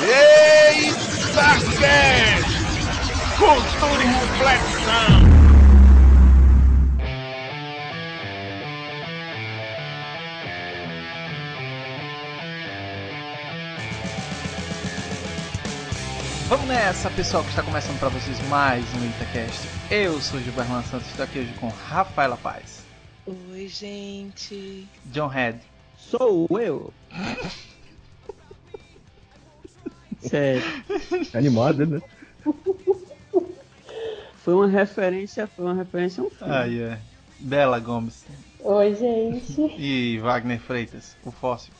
Eita Cast! Cultura e reflexão! Vamos nessa, pessoal, que está começando para vocês mais um Itacast. Eu sou o Gilberto Santos, estou aqui hoje com Rafaela Paz, Oi, gente. John Head, Sou eu. Sério. Animado, né? Foi uma referência, foi uma referência a um filme. ah, yeah. Bela Gomes Oi, gente. e Wagner Freitas, o fóssil.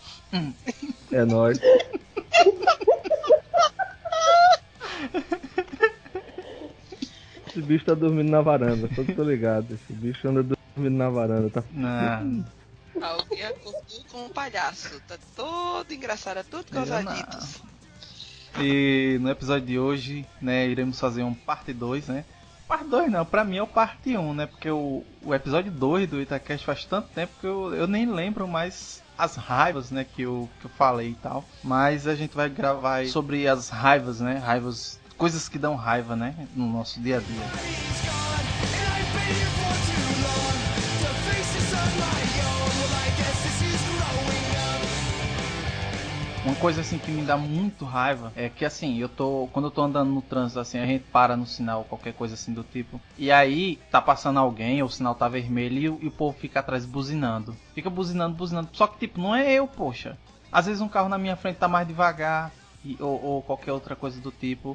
É nóis. Esse bicho tá dormindo na varanda, só que tô ligado. Esse bicho anda dormindo na varanda, tá? Não, Alguém acordou com um palhaço. Tá todo engraçado, todo Eu causaditos. E no episódio de hoje, né, iremos fazer um parte 2, né? Parte 2 não, pra mim é o parte 1, né? Porque o, o episódio 2 do Itacast faz tanto tempo que eu, eu nem lembro mais as raivas, né, que eu, que eu falei e tal. Mas a gente vai gravar sobre as raivas, né? Raivas, coisas que dão raiva, né? No nosso dia a dia. Uma coisa assim que me dá muito raiva é que assim, eu tô. Quando eu tô andando no trânsito, assim, a gente para no sinal, qualquer coisa assim do tipo. E aí tá passando alguém, ou o sinal tá vermelho e, o- e o povo fica atrás buzinando. Fica buzinando, buzinando. Só que tipo, não é eu, poxa. Às vezes um carro na minha frente tá mais devagar, e- ou, ou qualquer outra coisa do tipo.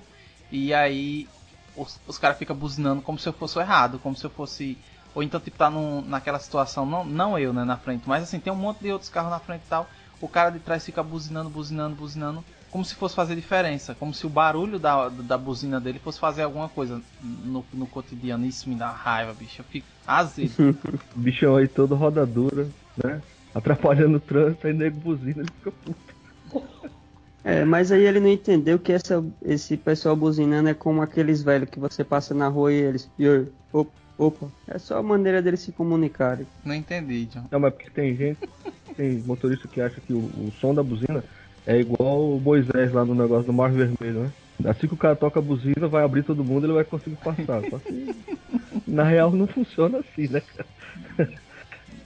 E aí os, os caras ficam buzinando como se eu fosse errado, como se eu fosse. Ou então, tipo, tá num, naquela situação, não, não eu, né, na frente, mas assim, tem um monte de outros carros na frente e tal. O cara de trás fica buzinando, buzinando, buzinando, como se fosse fazer diferença, como se o barulho da, da buzina dele fosse fazer alguma coisa no, no cotidiano. Isso me dá raiva, bicho. Eu fico azedo. O bichão aí todo rodadura, né? Atrapalhando o trânsito, aí nego buzina, ele fica puto. É, mas aí ele não entendeu que essa, esse pessoal buzinando é como aqueles velhos que você passa na rua e eles. E aí, opa, opa. É só a maneira deles se comunicarem. Não entendi, John. Não, mas porque tem gente, tem motorista que acha que o, o som da buzina é igual o Moisés lá no negócio do Mar Vermelho, né? Assim que o cara toca a buzina, vai abrir todo mundo, ele vai conseguir passar. Só que na real não funciona assim, né, cara?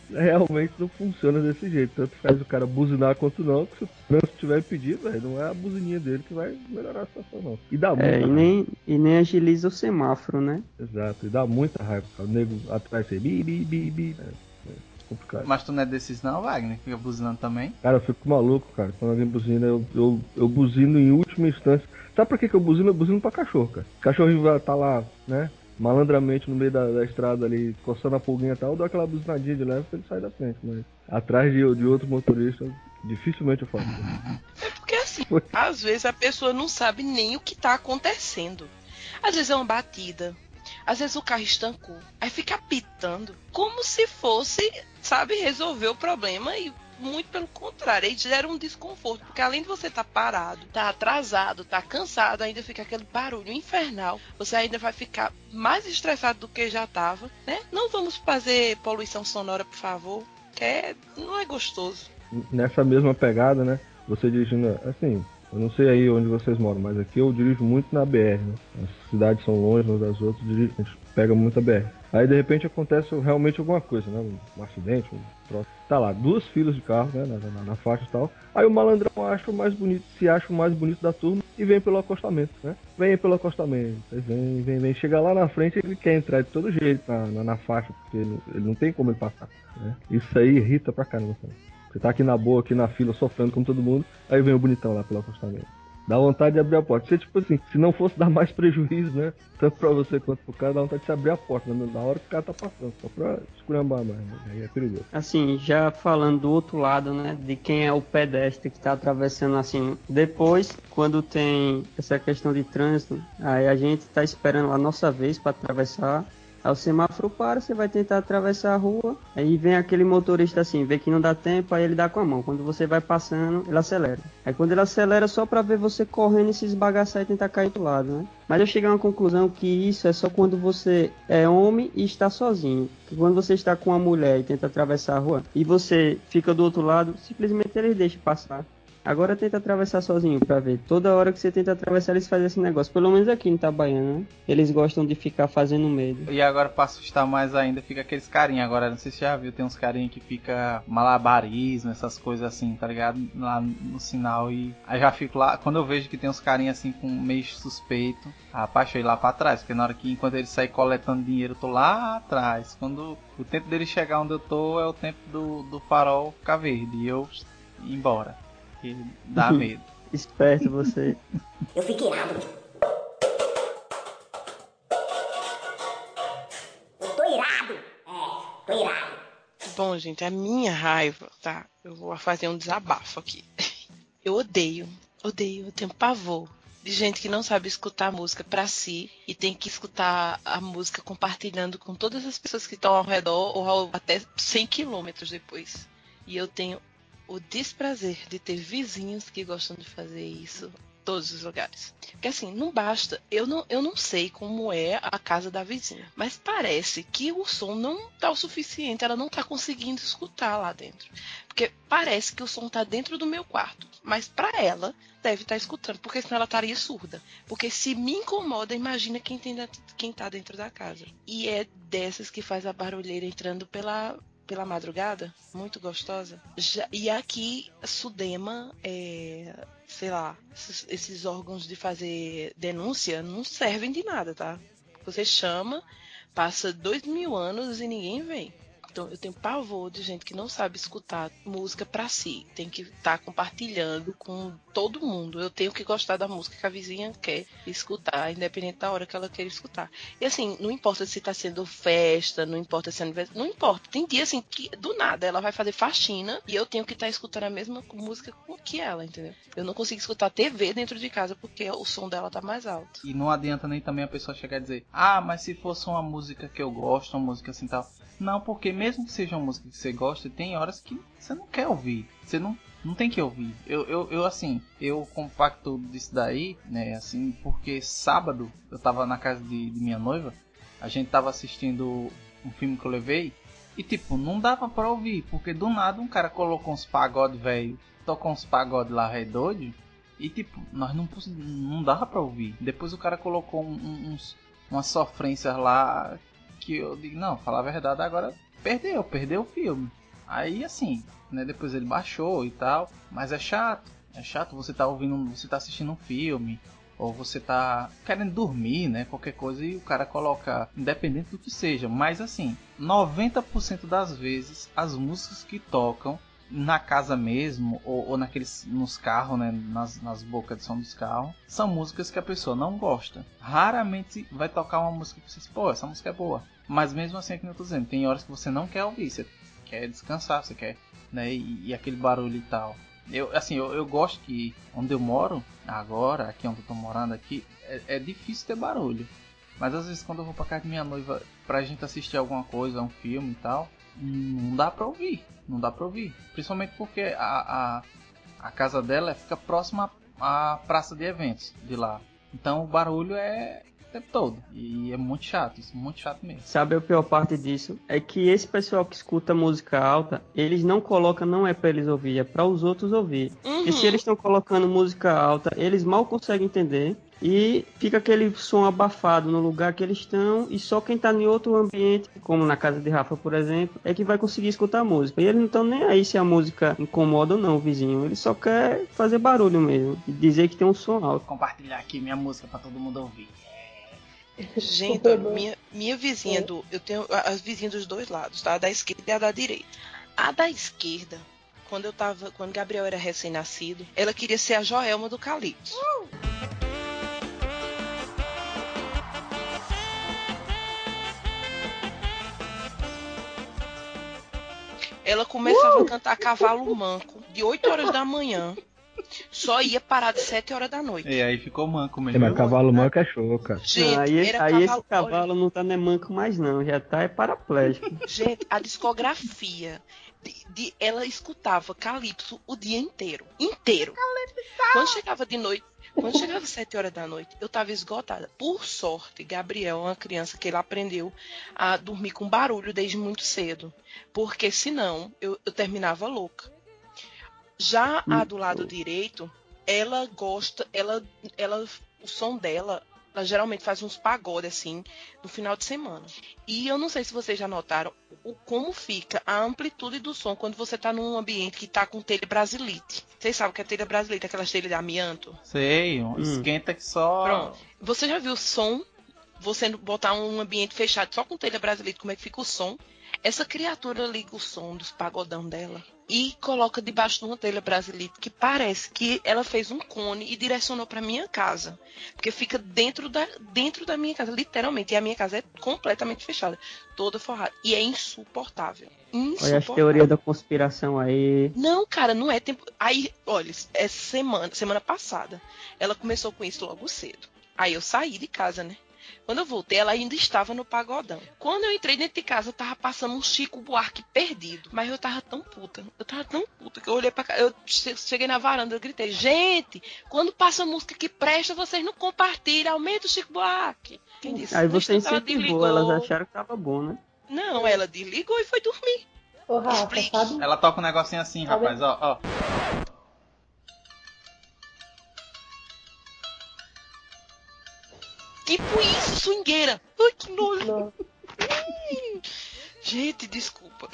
Realmente não funciona desse jeito. Tanto faz o cara buzinar quanto não, que se o trânsito tiver impedido, velho, não é a buzininha dele que vai melhorar a situação, não. E dá muita É, e raiva. nem, e nem agiliza o semáforo, né? Exato, e dá muita raiva, cara. O nego atrás aí, bi, bi, bi, bi. É, é complicado. Mas tu não é desses não, Wagner? Fica buzinando também? Cara, eu fico maluco, cara. Quando alguém buzina, eu, eu, eu buzino em última instância. Sabe por que, que eu buzino? Eu buzino pra cachorro, cara. O cachorrinho vai tá lá, né? Malandramente no meio da, da estrada ali, coçando a pulguinha e tal, eu dou aquela buzinadinha de leve pra ele sair da frente, mas atrás de, de outro motorista, dificilmente eu faço. É porque assim, Foi. às vezes a pessoa não sabe nem o que tá acontecendo. Às vezes é uma batida. Às vezes o carro estancou. Aí fica apitando. Como se fosse, sabe, resolver o problema e muito pelo contrário, aí gera um desconforto, porque além de você estar parado, tá atrasado, tá cansado, ainda fica aquele barulho infernal. Você ainda vai ficar mais estressado do que já tava, né? Não vamos fazer poluição sonora, por favor, que é, não é gostoso. Nessa mesma pegada, né? Você dirigindo, assim, eu não sei aí onde vocês moram, mas aqui eu dirijo muito na BR, né? As cidades são longe umas das outras, a gente pega muito a BR. Aí de repente acontece realmente alguma coisa, né? Um, acidente, um troço. Tá lá, duas filas de carro, né? Na, na- na faixa e tal. Aí o malandrão acha o mais bonito, se acha o mais bonito da turma e vem pelo acostamento, né? Vem pelo acostamento, vem, vem, vem. Chega lá na frente, ele quer entrar de todo jeito na, na, na faixa, porque ele, ele não tem como ele passar, né? Isso aí irrita pra caramba, cara. Você tá aqui na boa, aqui na fila, sofrendo como todo mundo, aí vem o bonitão lá pelo acostamento. Dá vontade de abrir a porta. Você, tipo assim, se não fosse dar mais prejuízo, né? Tanto pra você quanto pro cara, dá vontade de abrir a porta, né? Na hora que o cara tá passando, só pra esculhambar mais, né? Aí é perigoso. Assim, já falando do outro lado, né, de quem é o pedestre que está atravessando assim. Depois, quando tem essa questão de trânsito, aí a gente está esperando a nossa vez para atravessar. Aí o semáforo para, você vai tentar atravessar a rua, aí vem aquele motorista assim, vê que não dá tempo, aí ele dá com a mão. Quando você vai passando, ele acelera. Aí quando ele acelera, só para ver você correndo e se esbagaçar e tentar cair do lado, né? Mas eu cheguei a uma conclusão que isso é só quando você é homem e está sozinho. Que quando você está com uma mulher e tenta atravessar a rua e você fica do outro lado, simplesmente eles deixam passar. Agora tenta atravessar sozinho pra ver. Toda hora que você tenta atravessar, eles fazem esse negócio. Pelo menos aqui em Itabaiana, né? Eles gostam de ficar fazendo medo. E agora, pra assustar mais ainda, fica aqueles carinha. Agora, não sei se você já viu, tem uns carinha que fica malabarismo, essas coisas assim, tá ligado? Lá no sinal. E aí já fico lá. Quando eu vejo que tem uns carinha assim com meio suspeito, rapaz, eu ir lá pra trás. Porque na hora que, enquanto ele sai coletando dinheiro, eu tô lá atrás. Quando o tempo dele chegar onde eu tô, é o tempo do, do farol ficar verde. E eu ir embora. Que dá medo. Esperto você. Eu fiquei irado. Eu tô irado. É, tô irado. Bom, gente, a minha raiva, tá? Eu vou fazer um desabafo aqui. Eu odeio, odeio, eu tenho pavor de gente que não sabe escutar música pra si e tem que escutar a música compartilhando com todas as pessoas que estão ao redor ou ao- até 100 quilômetros depois. E eu tenho o desprazer de ter vizinhos que gostam de fazer isso todos os lugares. Porque assim, não basta. Eu não, eu não sei como é a casa da vizinha. Mas parece que o som não tá o suficiente. Ela não tá conseguindo escutar lá dentro. Porque parece que o som tá dentro do meu quarto. Mas pra ela, deve estar escutando. Porque senão ela estaria surda. Porque se me incomoda, imagina quem, tem, quem tá dentro da casa. E é dessas que faz a barulheira entrando pela, pela madrugada, muito gostosa. Já- e aqui, Sudema, é, sei lá, esses, esses órgãos de fazer denúncia não servem de nada, tá? Você chama, passa dois mil anos e ninguém vem. Então eu tenho pavor de gente que não sabe escutar música pra si. Tem que estar compartilhando com todo mundo. Eu tenho que gostar da música que a vizinha quer escutar, independente da hora que ela queira escutar. E assim, não importa se tá sendo festa, não importa se é aniversário, não importa. Tem dia assim que do nada ela vai fazer faxina e eu tenho que estar escutando a mesma música que ela, entendeu? Eu não consigo escutar TV dentro de casa porque o som dela tá mais alto. E não adianta nem também a pessoa chegar e dizer, ah, mas se fosse uma música que eu gosto, uma música assim tal. Não, porque mesmo que seja uma música que você gosta, tem horas que você não quer ouvir. Você não, não tem que ouvir. Eu, eu, eu assim, eu compacto disso daí, né, assim, porque sábado eu tava na casa de, de minha noiva, a gente tava assistindo um filme que eu levei, e tipo, não dava pra ouvir, porque do nada um cara colocou uns pagode velho, tocou uns pagode lá velho doido, e tipo, nós não, não dava pra ouvir. Depois o cara colocou um- uns, sofrências lá que eu digo, não, falar a verdade, agora perdeu, perdeu o filme. Aí assim, né, depois ele baixou e tal, mas é chato. É chato você tá ouvindo, você tá assistindo um filme, ou você tá querendo dormir, né, qualquer coisa e o cara coloca, independente do que seja, mas assim, 90% das vezes as músicas que tocam na casa mesmo, ou, ou naqueles nos carros, né, nas, nas bocas de som dos carros, são músicas que a pessoa não gosta. Raramente vai tocar uma música que você diz, pô, essa música é boa. Mas mesmo assim, é que eu tô dizendo, tem horas que você não quer ouvir, você quer descansar, você quer, né, e, e aquele barulho e tal. Eu, assim, eu, eu gosto que onde eu moro, agora, aqui onde eu tô morando aqui, é, é difícil ter barulho. Mas às vezes quando eu vou pra casa de minha noiva pra gente assistir alguma coisa, um filme e tal, não dá pra ouvir. Não dá pra ouvir. Principalmente porque a, a, a casa dela fica próxima à praça de eventos de lá. Então o barulho é tempo todo. E é muito chato, isso, muito chato mesmo. Sabe a pior parte disso? É que esse pessoal que escuta música alta, eles não colocam, não é pra eles ouvir, é pra os outros ouvir. Porque se eles estão colocando música alta, eles mal conseguem entender. E fica aquele som abafado no lugar que eles estão, e só quem tá em outro ambiente, como na casa de Rafa, por exemplo, é que vai conseguir escutar a música. E eles não estão nem aí se a música incomoda ou não o vizinho, ele só quer fazer barulho mesmo, e dizer que tem um som alto. Vou compartilhar aqui minha música pra todo mundo ouvir. Gente, olha, minha, minha vizinha do. Eu tenho as vizinhas dos dois lados, tá? A da esquerda e a da direita. A da esquerda, quando eu tava. Quando Gabriel era recém-nascido, ela queria ser a Joelma do Calypso. Ela começava a cantar cavalo manco de 8 horas da manhã. Só ia parar de 7 horas da noite. E aí ficou manco É, mesmo. mas cavalo manco é show, cara. Gente, Não, aí era aí cavalo, esse cavalo não tá nem manco mais não, já tá é paraplégico. Gente, a discografia de, de- ela escutava Calypso o dia inteiro. Inteiro. Quando chegava de noite, quando chegava às 7 horas da noite, eu tava esgotada. Por sorte, Gabriel é uma criança que ele aprendeu a dormir com barulho desde muito cedo. Porque senão eu, eu terminava louca. Já a Hum. do lado direito, ela gosta, ela, ela, o som dela, ela geralmente faz uns pagodes assim no final de semana. E eu não sei se vocês já notaram o como fica a amplitude do som quando você tá num ambiente que tá com telha brasilite. Vocês sabem o que é telha brasilite, aquelas telhas de amianto? Sei, um Hum. esquenta que só. Pronto. Você já viu o som? Você botar um ambiente fechado só com telha brasileira, como é que fica o som? Essa criatura liga o som dos pagodão dela e coloca debaixo de uma telha brasileira que parece que ela fez um cone e direcionou para minha casa, porque fica dentro da dentro da minha casa, literalmente. E a minha casa é completamente fechada, toda forrada e é insuportável. Olha as Insuportável. teorias da conspiração aí. Não, cara, não é tempo. Aí, olha, é semana, semana passada. Ela começou com isso logo cedo. Aí eu saí de casa, né? Quando eu voltei, ela ainda estava no pagodão. Quando eu entrei dentro de casa, tava passando um Chico Buarque perdido. Mas eu tava tão puta. Eu tava tão puta que eu olhei pra cá. Eu che- cheguei na varanda, eu gritei: Gente, quando passa música que presta, vocês não compartilham. Aumenta o Chico Buarque. Quem disse? Aí você instante, ela incentivou, elas acharam que tava bom, né? Não, ela desligou e foi dormir. Ô, Rafa, Explique. sabe? Ela toca um negocinho assim, rapaz, ó, ó. Tipo isso, swingueira. Ai, que nojo. Não. Gente, desculpa.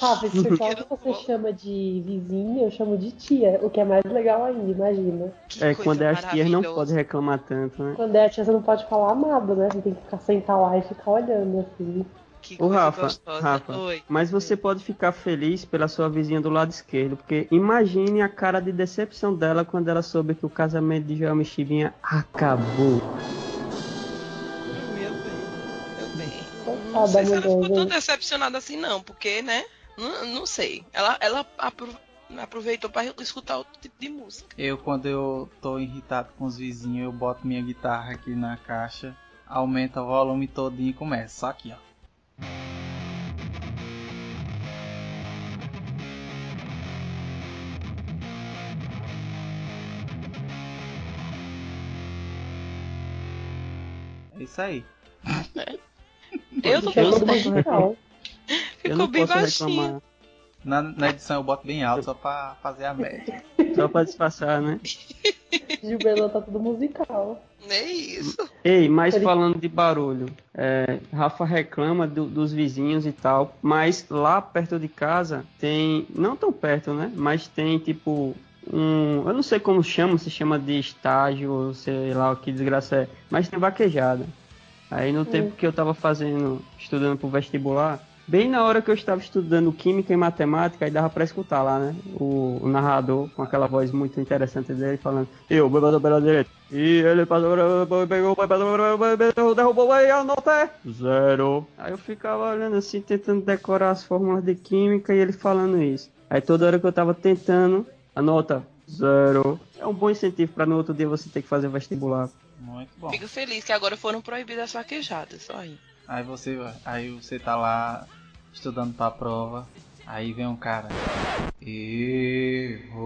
Rafa, esse pessoal que você chama de vizinha, eu chamo de tia, o que é mais legal ainda, imagina. Que É, quando é as tias não podem reclamar tanto, né? Quando é a tia, você não pode falar nada, né? Você tem que ficar sentar lá e ficar olhando, assim. Que Ô coisa Rafa, gostosa. Rafa, Oi. mas você pode ficar feliz pela sua vizinha do lado esquerdo, porque imagine a cara de decepção dela quando ela soube que o casamento de Joel Mexibinha acabou. Não sei da se ela ficou tão decepcionada assim, não, porque, né? Não, não sei. Ela, ela apro- aproveitou pra escutar outro tipo de música. Eu, quando eu tô irritado com os vizinhos, eu boto minha guitarra aqui na caixa, aumenta o volume todinho e começa. Só aqui, ó. É isso aí. Eu não do posso musical. Eu Ficou não bem posso baixinho. reclamar. Na, na edição eu boto bem alto só pra fazer a média. Só pra disfarçar, né? Gilberto tá tudo musical. É isso. Ei, mas falando de barulho, é, Rafa reclama do- dos vizinhos e tal, mas lá perto de casa tem, não tão perto, né? Mas tem tipo um, eu não sei como chama, se chama de estágio, sei lá o que desgraça é, mas tem vaquejada. Aí no tempo que eu tava fazendo, estudando pro vestibular, bem na hora que eu estava estudando química e matemática, aí dava pra escutar lá, né? O, o narrador com aquela voz muito interessante dele falando: Eu, bebado pela direita. E ele passou, pegou, derrubou aí a nota é zero. Aí eu ficava olhando assim, tentando decorar as fórmulas de química e ele falando isso. Aí toda hora que eu tava tentando, a nota zero. É um bom incentivo pra no outro dia você ter que fazer vestibular. Muito bom. Fico feliz que agora foram proibidas as vaquejadas. Só aí. Aí você, aí você tá lá estudando pra prova, aí vem um cara. Errou,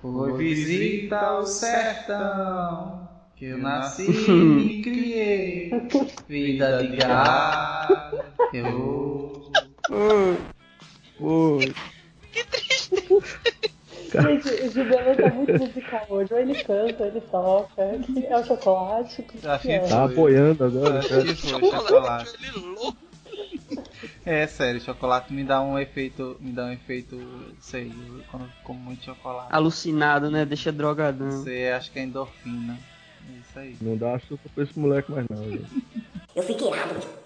foi visita o sertão, que eu nasci e criei, vida de gado, eu... Oi. Oi. Gente, o Gilberto tá muito musical hoje. Ou ele canta, ou ele toca. É o chocolate. Que, que é? Tá apoiando agora. Chocolate. ele louco. É sério, chocolate me dá um efeito, me dá um efeito, sei, quando eu como muito chocolate. Alucinado, né? Deixa drogadão. Você acha que é endorfina. É isso aí. Não dá açúcar pra esse moleque mais não, gente. Eu fico irado.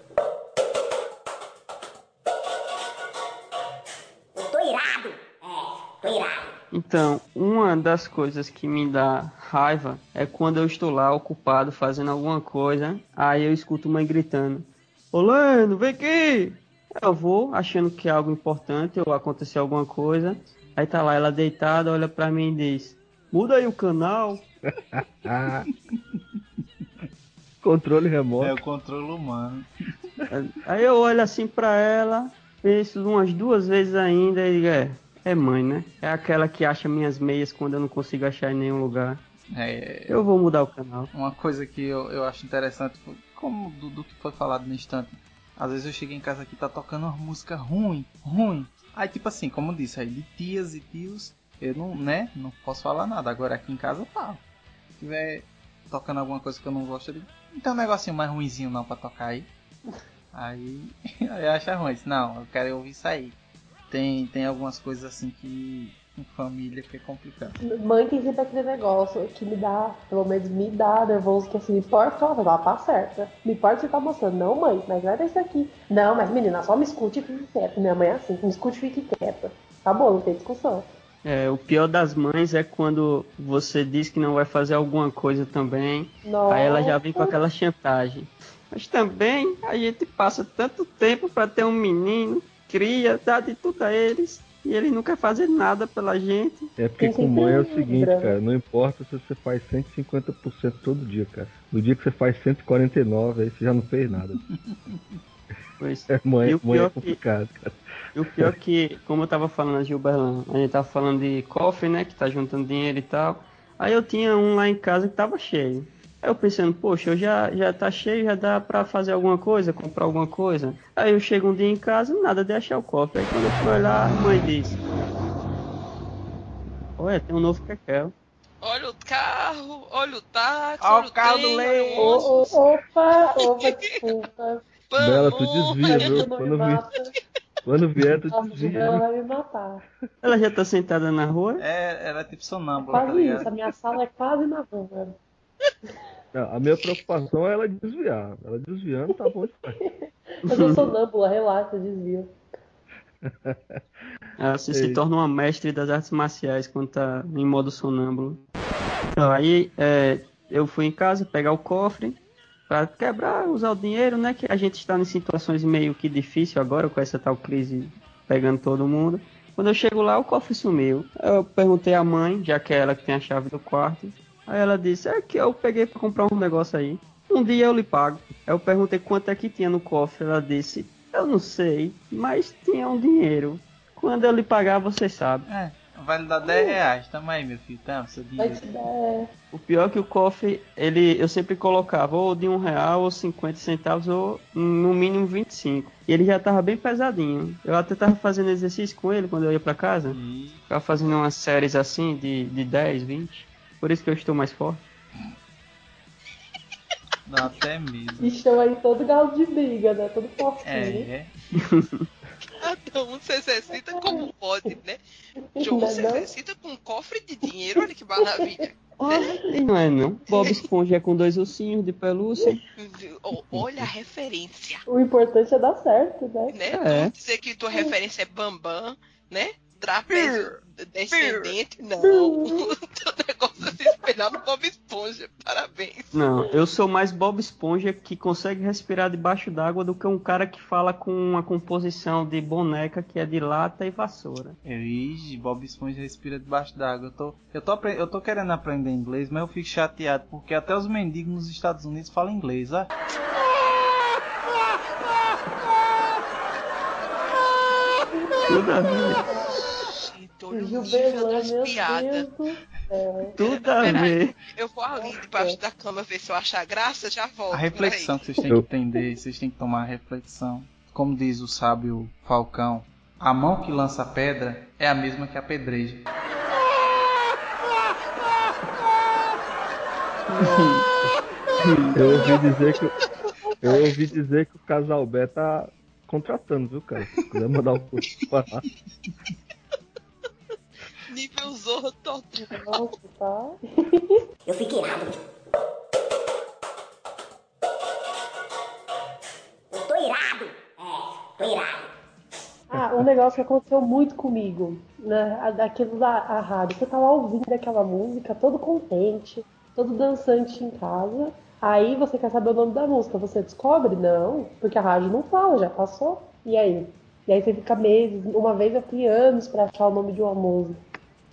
Então, uma das coisas que me dá raiva é quando eu estou lá ocupado fazendo alguma coisa, aí eu escuto mãe gritando: Ô Leno, vem aqui! Eu vou achando que é algo importante ou aconteceu alguma coisa, aí tá lá ela deitada, olha pra mim e diz: Muda aí o canal. Controle remoto. É o controle humano. Aí eu olho assim pra ela, penso umas duas vezes ainda e digo: É, é mãe, né? É aquela que acha minhas meias quando eu não consigo achar em nenhum lugar. É, Eu vou mudar o canal. uma coisa que eu, eu acho interessante, como do, do que foi falado no instante, Às vezes eu chego em casa aqui tá tocando uma música ruim, ruim. Aí tipo assim, como disse, aí de tias e tios, eu não, né, não posso falar nada. Agora aqui em casa tá. Se tiver tocando alguma coisa que eu não gosto, eu digo, não tem um negocinho mais ruinzinho não pra tocar aí. Aí, aí acha ruim. Não, eu quero ouvir isso aí. Tem, tem algumas coisas assim que em família que é complicado. Mãe tem sempre aquele negócio que me dá, pelo menos me dá nervoso, que assim, me importa que ela ela tá certa. Me importa se você tá mostrando. Não, mãe, mas vai desse aqui. Não, mas menina, só me escute e fique quieta. Minha mãe é assim, me escute e fique quieta. Acabou, não tem discussão. É, o pior das mães é quando você diz que não vai fazer alguma coisa também, Nossa. aí ela já vem com aquela chantagem. Mas também a gente passa tanto tempo pra ter um menino, cria, dá de tudo a eles, e eles nunca fazem nada pela gente. É porque com mãe é o seguinte, cara, não importa se você faz 150% todo dia, cara. No dia que você faz 149, aí você já não fez nada. Pois. É, mãe, E o mãe é pior que- complicado, cara. E o pior que, como eu tava falando a Gilberlan, a gente tava falando de cofre, né? Que tá juntando dinheiro e tal. Aí eu tinha um lá em casa que tava cheio. Aí eu pensando, poxa, eu já, já tá cheio, já dá pra fazer alguma coisa, comprar alguma coisa. Aí eu chego um dia em casa, nada de achar o cofre. Aí quando eu fui olhar, a mãe disse: Olha, tem um novo Kekel. Olha o carro, olha o táxi, Olha olha o carro do trem, leite. olha o opa, opa, desculpa. Bela, tu desvia, viu? Quando, vi, quando vier, tu desvia. ela vai me matar. Ela já tá sentada na rua. É, ela é tipo sonâmbula, tá Quase isso, a minha sala é quase na rua. Não, a minha preocupação é ela desviar. Ela desviando, tá bom demais. Eu sou sonâmbula, relaxa, desvio. Ela se, É se isso. torna uma mestre das artes marciais quando tá em modo sonâmbulo. Então, aí é, eu fui em casa pegar o cofre para quebrar, usar o dinheiro, né? Que a gente está em situações meio que difícil agora com essa tal crise pegando todo mundo. Quando eu chego lá, o cofre sumiu. Eu perguntei à mãe, já que é ela que tem a chave do quarto. Aí ela disse: É que eu peguei para comprar um negócio aí. Um dia eu lhe pago. Aí eu perguntei quanto é que tinha no cofre. Ela disse: Eu não sei, mas tinha um dinheiro. Quando eu lhe pagar, você sabe. É, vai lhe dar 10 reais. Tamo aí, meu filho. Tamo, seu Vai dinheiro. te dar. é, O pior é que o cofre, ele, eu sempre colocava ou de um real, ou 50 centavos, ou no mínimo 25. E ele já tava bem pesadinho. Eu até tava fazendo exercício com ele quando eu ia pra casa. E Ficava fazendo umas séries assim, de, de 10, 20. Por isso que eu estou mais forte. dá até medo. Estão aí todo galo de briga, né? Todo fortinho. É, Cada um se exercita como pode, né? João Não é se não? exercita com um cofre de dinheiro, olha que maravilha. Olha, e não é não. Bob Esponja é com dois ursinhos de pelúcia. Olha a referência, O importante é dar certo, né? né? É. Tu dizer que tua referência é Bambam, né? Trapézio descendente, não. Teu negócio é se espelhar no Bob Esponja. Parabéns. Não, eu sou mais Bob Esponja que consegue respirar debaixo d'água do que um cara que fala com uma composição de boneca que é de lata e vassoura. Eu, ixi, Bob Esponja respira debaixo d'água. Eu tô, eu, tô, eu tô querendo aprender inglês, mas eu fico chateado porque até os mendigos nos Estados Unidos falam inglês, ó. Tudo a ver, Gente, olha o Gilberlan, nível das piadas. Tudo a ver. Eu vou ali debaixo da cama ver se eu achar graça, já volto. A reflexão que vocês têm que entender, vocês têm que tomar a reflexão. Como diz o sábio Falcão, a mão que lança a pedra é a mesma que a pedreja. Eu ouvi dizer que. Eu ouvi dizer que o casal B tá contratando, viu, cara? Se quiser mandar um curso pra lá. Aí, nível Zorro total. Nossa, tá? Eu fiquei irado. Eu tô irado. É, tô irado. Ah, um negócio que aconteceu muito comigo, né? a- Aquilo da a rádio. Você tá lá ouvindo aquela música, todo contente, todo dançante em casa. Aí você quer saber o nome da música. Você descobre? Não, porque a rádio não fala, já passou. E aí? E aí você fica meses. Uma vez eu fui anos pra achar o nome de uma música.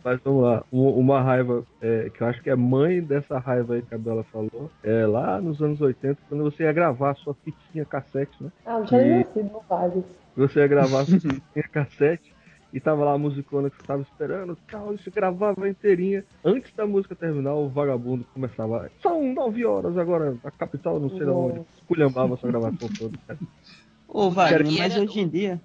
Mas vamos lá, uma, raiva é, que eu acho que é mãe dessa raiva aí que a Bela falou, é lá nos anos 80, quando você ia gravar a sua fitinha cassete, né? Ah, não tinha nem E- nascido, não vale. Você ia gravar a sua fitinha cassete e tava lá a musicona que você tava esperando, tal, e você gravava inteirinha. Antes da música terminar, o vagabundo começava. São nove horas agora, a capital, não sei de onde. Esculhambava a sua gravação toda. Ô, Wagner, mas hoje em dia.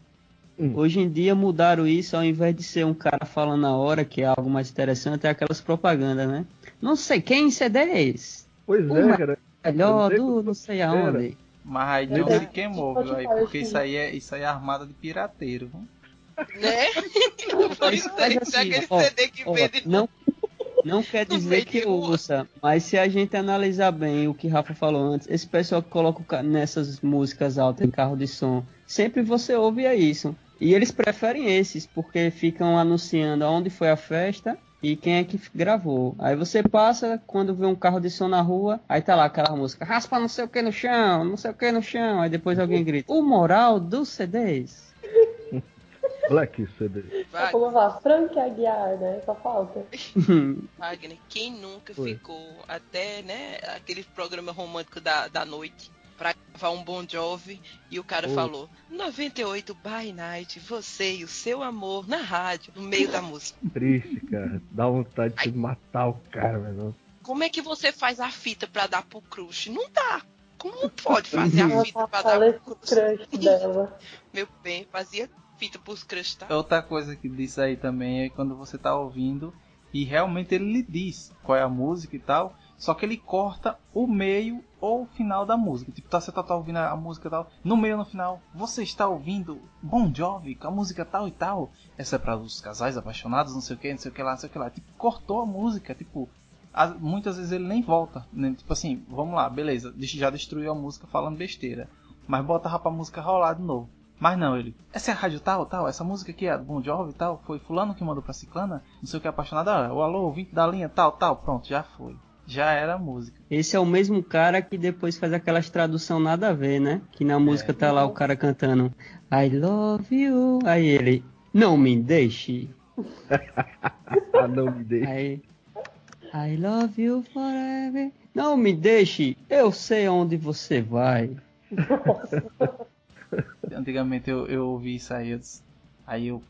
Hum. Hoje em dia mudaram isso, ao invés de ser um cara falando na hora, que é algo mais interessante, é aquelas propagandas, né? Não sei quem CD é esse. Pois Uma- é, cara. Melhor do não sei aonde. Mas aí John é se queimou, viu? Aí, porque isso aí é, isso aí é armada de pirateiro. viu? Né? Pois é, é assim, aquele ó, CD que Ó, vende não, não quer dizer que ouça, mas se a gente analisar bem o que Rafa falou antes, esse pessoal que coloca o ca- nessas músicas altas em carro de som, sempre você ouve é isso. E eles preferem esses, porque ficam anunciando aonde foi a festa e quem é que gravou. Aí você passa, quando vê um carro de som na rua, aí tá lá aquela música, raspa não sei o que no chão, não sei o que no chão, aí depois alguém grita, o moral dos CDs. Black CD. Wagner, falou lá, Frank Aguiar, né? Só falta. Wagner, quem nunca Foi. ficou até, né, aquele programa romântico da, da noite pra gravar um Bon Jovi e o cara Foi. falou 98 by night, você e o seu amor na rádio, no meio da música. Triste, cara. Dá vontade de matar o cara, velho. Como é que você faz a fita pra dar pro crush? Não dá. Como pode fazer a Ela fita pra dar pro crush? crush dela. Meu bem, fazia fita pros crush, tá? Outra coisa que diz aí também é quando você tá ouvindo e realmente ele lhe diz qual é a música e tal, só que ele corta o meio ou o final da música. Tipo, tá, você tá, tá ouvindo a música tal, no meio no final, você está ouvindo Bon Jovi com a música tal e tal. Essa é para os casais apaixonados, não sei o que, não sei o que lá, não sei o que lá. Tipo, cortou a música, tipo, as- muitas vezes ele nem volta. Né? Tipo assim, vamos lá, beleza, já destruiu a música falando besteira. Mas botava pra música rolar de novo. Mas não, ele. Essa é a rádio tal, tal, essa música aqui é Bon Jovi tal. Foi fulano que mandou pra ciclana, não sei o que apaixonada. Ah, o alô, ouvinte da linha, tal, tal. Pronto, já foi. Já era a música. Esse é o mesmo cara que depois faz aquelas tradução nada a ver, né? Que na música tá lá o cara cantando I love you. Aí ele, não me deixe. Ah, não me deixa. Aí, I love you forever. Não me deixe, eu sei onde você vai. Antigamente eu, eu ouvi isso aí, eu aí eu,